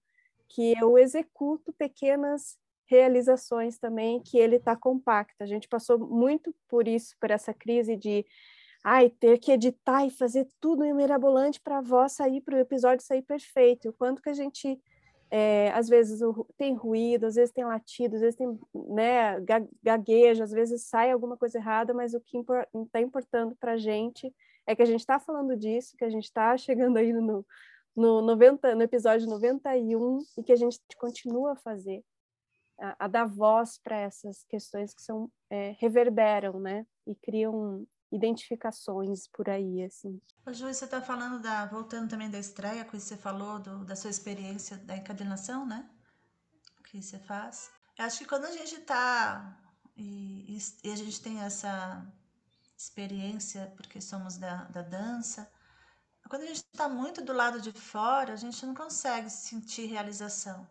que eu executo pequenas realizações também que ele está compacto. A gente passou muito por isso, por essa crise de ai, ter que editar e fazer tudo em mirabolante para a voz sair, para o episódio sair perfeito. O quanto que a gente, é, às vezes, tem ruído, às vezes tem latido, às vezes tem né, gaguejo, às vezes sai alguma coisa errada, mas o que está importando para a gente é que a gente está falando disso, que a gente está chegando aí no, no, 90, no episódio 91 e que a gente continua a fazer, a, a dar voz para essas questões que são é, reverberam, né, e criam identificações por aí, assim. Ô, Ju, você está falando da, voltando também da estreia, que você falou do, da sua experiência da encadenação, né, que você faz. Eu acho que quando a gente está e, e, a gente tem essa experiência, porque somos da, da dança, quando a gente está muito do lado de fora, a gente não consegue sentir realização.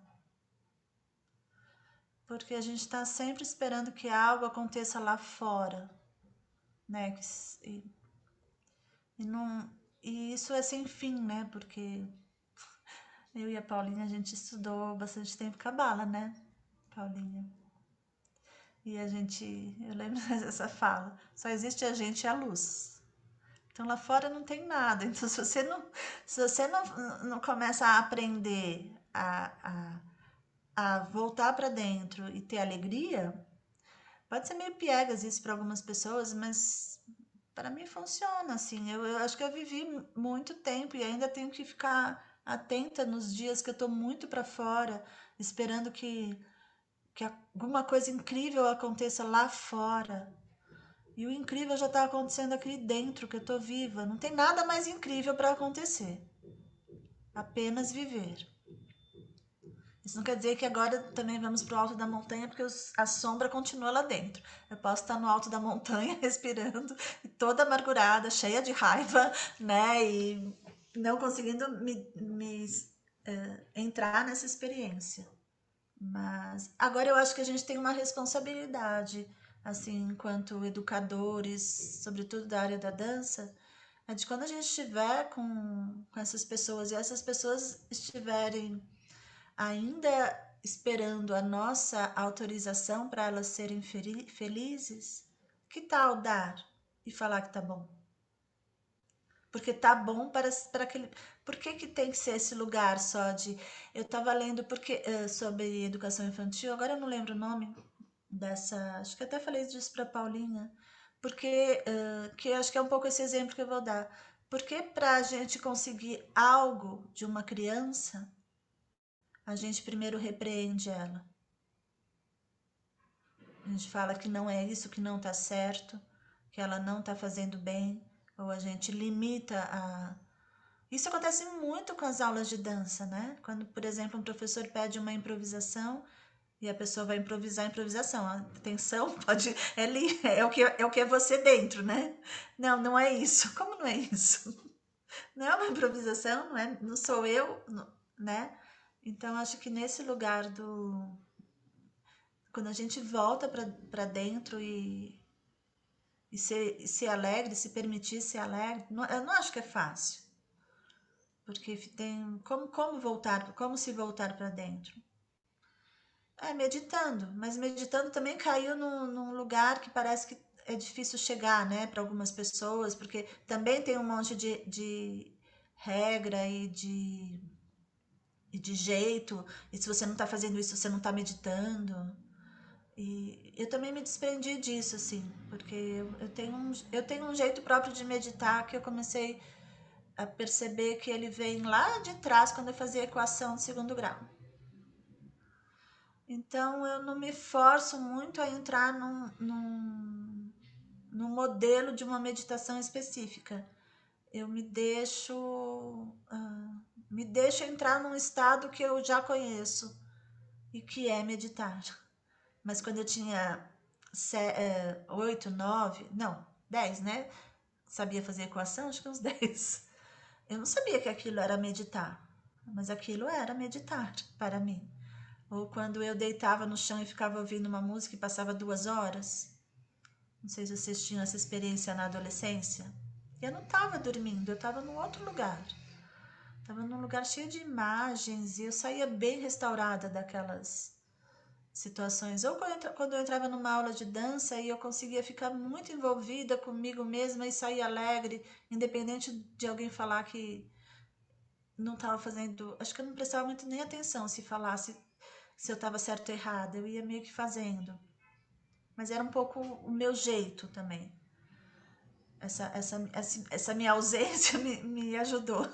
Porque a gente está sempre esperando que algo aconteça lá fora. Né? E, e, não, e isso é sem fim, né? Porque eu e a Paulinha, a gente estudou bastante tempo cabala, né? Paulinha. E a gente, eu lembro dessa fala, só existe a gente e a luz. Então lá fora não tem nada. Então se você não, se você não, não começa a aprender a, a, a voltar para dentro e ter alegria, pode ser meio piegas isso para algumas pessoas, mas para mim funciona assim. Eu, eu acho que eu vivi muito tempo e ainda tenho que ficar atenta nos dias que eu estou muito para fora, esperando que, que alguma coisa incrível aconteça lá fora e o incrível já está acontecendo aqui dentro, que eu estou viva. Não tem nada mais incrível para acontecer. Apenas viver. Isso não quer dizer que agora também vamos para o alto da montanha, porque a sombra continua lá dentro. Eu posso estar no alto da montanha, respirando, toda amargurada, cheia de raiva, né? E não conseguindo me, me uh, entrar nessa experiência. Mas agora eu acho que a gente tem uma responsabilidade assim, enquanto educadores, sobretudo da área da dança, é de quando a gente estiver com, com essas pessoas e essas pessoas estiverem ainda esperando a nossa autorização para elas serem felizes, que tal dar e falar que tá bom? Porque tá bom para, para aquele. Por que, que tem que ser esse lugar só de. Eu estava lendo porque, uh, sobre educação infantil, agora eu não lembro o nome, dessa. Acho que até falei disso para Paulinha, porque uh, que acho que é um pouco esse exemplo que eu vou dar. Porque para a gente conseguir algo de uma criança, a gente primeiro repreende ela. A gente fala que não é isso, que não está certo, que ela não está fazendo bem, ou a gente limita a. Isso acontece muito com as aulas de dança, né? Quando, por exemplo, um professor pede uma improvisação e a pessoa vai improvisar a improvisação. Atenção, pode. É, li, é, o que, é o que é você dentro, né? Não, não é isso. Como não é isso? Não é uma improvisação, não, é, não sou eu, né? Então, acho que nesse lugar do. Quando a gente volta para dentro e, e ser, ser alegre, se permitir ser alegre, não, eu não acho que é fácil. Porque tem. Como, como voltar, como se voltar para dentro? É, meditando, mas meditando também caiu num, num lugar que parece que é difícil chegar, né, para algumas pessoas, porque também tem um monte de, de regra e de, e de jeito, e se você não está fazendo isso, você não está meditando. E eu também me desprendi disso, assim, porque eu, tenho um, eu tenho um jeito próprio de meditar que eu comecei a perceber que ele vem lá de trás quando eu fazia equação de segundo grau. Então eu não me forço muito a entrar num, num, num modelo de uma meditação específica. Eu me deixo uh, me deixo entrar num estado que eu já conheço e que é meditar. Mas quando eu tinha eh, oito, nove, não, dez, né? Sabia fazer equação, acho que uns dez. Eu não sabia que aquilo era meditar, mas aquilo era meditar para mim. Ou quando eu deitava no chão e ficava ouvindo uma música e passava duas horas. Não sei se vocês tinham essa experiência na adolescência. Eu não estava dormindo, eu estava num outro lugar. Estava num lugar cheio de imagens e eu saía bem restaurada daquelas situações. Ou quando eu entrava numa aula de dança e eu conseguia ficar muito envolvida comigo mesma e sair alegre, independente de alguém falar que não estava fazendo. Acho que eu não prestava muito nem atenção se falasse se eu estava certo ou errado. Eu ia meio que fazendo. Mas era um pouco o meu jeito também. Essa, essa, essa, essa minha ausência me, me ajudou.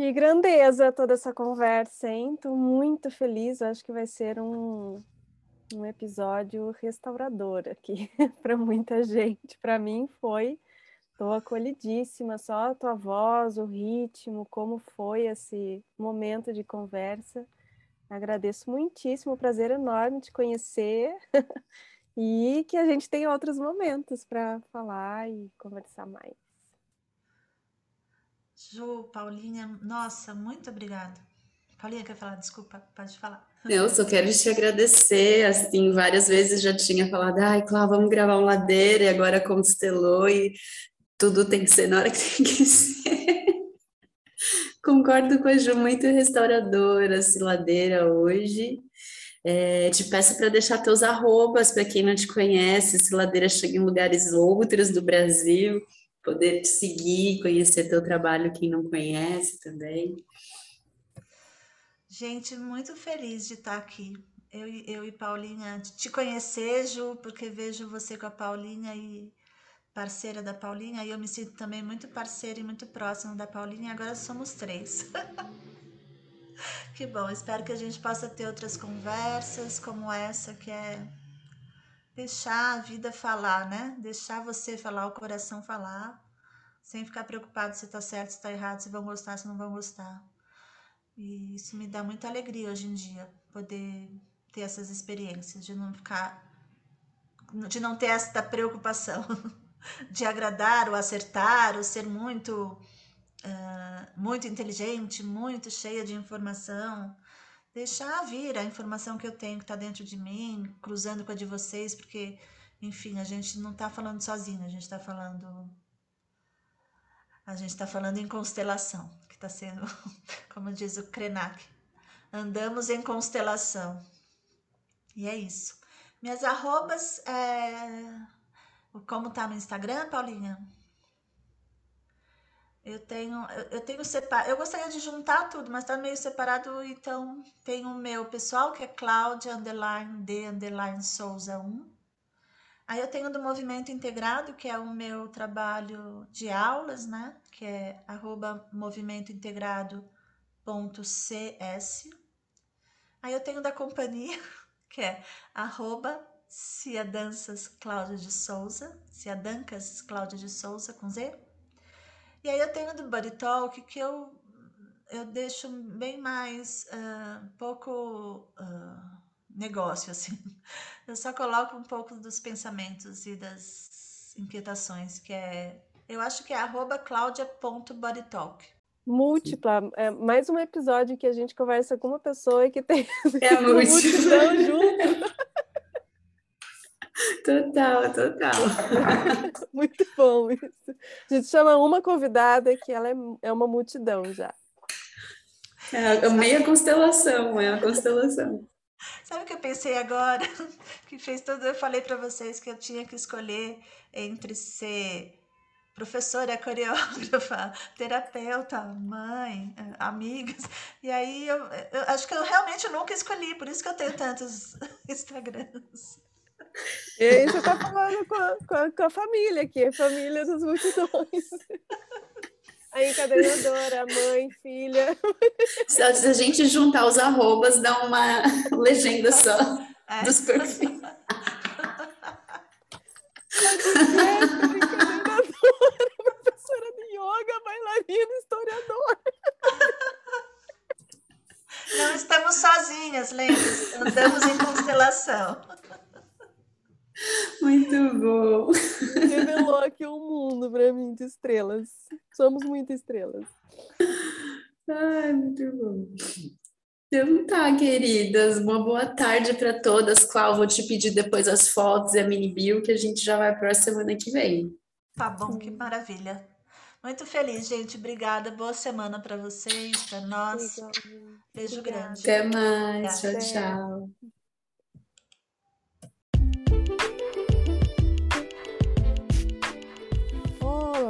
Que grandeza toda essa conversa, hein? Estou muito feliz. Acho que vai ser um, um episódio restaurador aqui para muita gente. Para mim foi. Estou acolhidíssima, só a tua voz, o ritmo, como foi esse momento de conversa. Agradeço muitíssimo, prazer enorme te conhecer e que a gente tenha outros momentos para falar e conversar mais. Ju, Paulinha, nossa, muito obrigada. Paulinha, quer falar? Desculpa, pode falar. Eu só quero te agradecer, assim, várias vezes já tinha falado, ai, Cláudia, vamos gravar um ladeira, e agora constelou, e tudo tem que ser na hora que tem que ser. Concordo com a Ju, muito restauradora, essa ladeira hoje. É, te peço para deixar teus arrobas para quem não te conhece, se ladeira chega em lugares outros do Brasil poder te seguir, conhecer teu trabalho, quem não conhece também. Gente, muito feliz de estar aqui. Eu, eu e Paulinha, de te conhecer, Ju, porque vejo você com a Paulinha e parceira da Paulinha, e eu me sinto também muito parceira e muito próxima da Paulinha, agora somos três. que bom, espero que a gente possa ter outras conversas como essa, que é deixar a vida falar, né? Deixar você falar, o coração falar, sem ficar preocupado se tá certo, se tá errado, se vão gostar, se não vão gostar. E isso me dá muita alegria hoje em dia, poder ter essas experiências, de não ficar. de não ter essa preocupação de agradar ou acertar, ou ser muito. Uh, muito inteligente, muito cheia de informação deixar vir a informação que eu tenho que está dentro de mim, cruzando com a de vocês, porque, enfim, a gente não está falando sozinho, a gente está falando. A gente está falando em constelação, que está sendo, como diz o Krenak, andamos em constelação. E é isso. Minhas arrobas, é... como tá no Instagram, Paulinha? Eu tenho, eu tenho separado, eu gostaria de juntar tudo, mas tá meio separado, então tem o meu pessoal, que é Cláudia, underline, D, underline, Souza 1. Aí eu tenho do Movimento Integrado, que é o meu trabalho de aulas, né? Que é arroba movimentointegrado.cs. Aí eu tenho da companhia, que é arroba Cia Danças Cláudia de Souza, Cia Dancas Cláudia de Souza, com Z. E aí eu tenho do Body Talk que eu, eu deixo bem mais uh, pouco uh, negócio, assim. Eu só coloco um pouco dos pensamentos e das inquietações, que é. Eu acho que é arroba claudia.bodytalk. Múltipla, é mais um episódio que a gente conversa com uma pessoa que tem é múltipla junto. Total, total. Muito bom isso. A gente chama uma convidada que ela é, é uma multidão já. É a meia constelação, é a constelação. Sabe o que eu pensei agora? Que fez tudo. Eu falei para vocês que eu tinha que escolher entre ser professora, coreógrafa, terapeuta, mãe, amigas. E aí eu, eu acho que eu realmente nunca escolhi, por isso que eu tenho tantos Instagrams. E aí você tá falando com a, com a, com a família aqui, a família das multidões. A encadenadora, a mãe, filha. Se a gente juntar os arrobas, dá uma legenda só é. dos perfis. professora de yoga, bailarina, historiadora. Não estamos sozinhas, lembre Andamos em constelação. Muito bom. Revelou aqui um mundo para mim de estrelas. Somos muitas estrelas. Ai, muito bom. Então tá, queridas, uma boa tarde para todas. Clau, vou te pedir depois as fotos e a mini bio que a gente já vai para a semana que vem. Tá bom, que maravilha. Muito feliz, gente. Obrigada. Boa semana para vocês, para nós. Beijo Obrigada. grande. Até mais. Tchau, Até. tchau.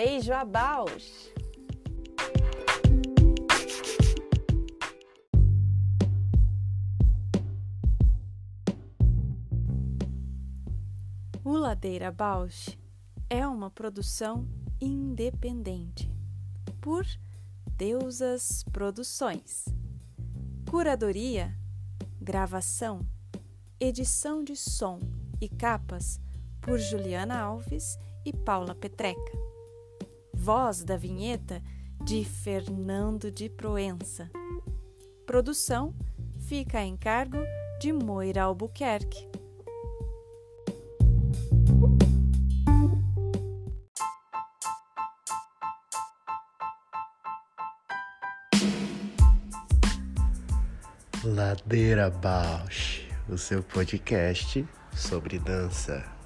Beijo a Bausch! O Ladeira Bausch é uma produção independente por Deusas Produções. Curadoria, gravação, edição de som e capas por Juliana Alves e Paula Petreca voz da vinheta de Fernando de Proença. Produção fica a encargo de Moira Albuquerque. Ladeira Bausch, o seu podcast sobre dança.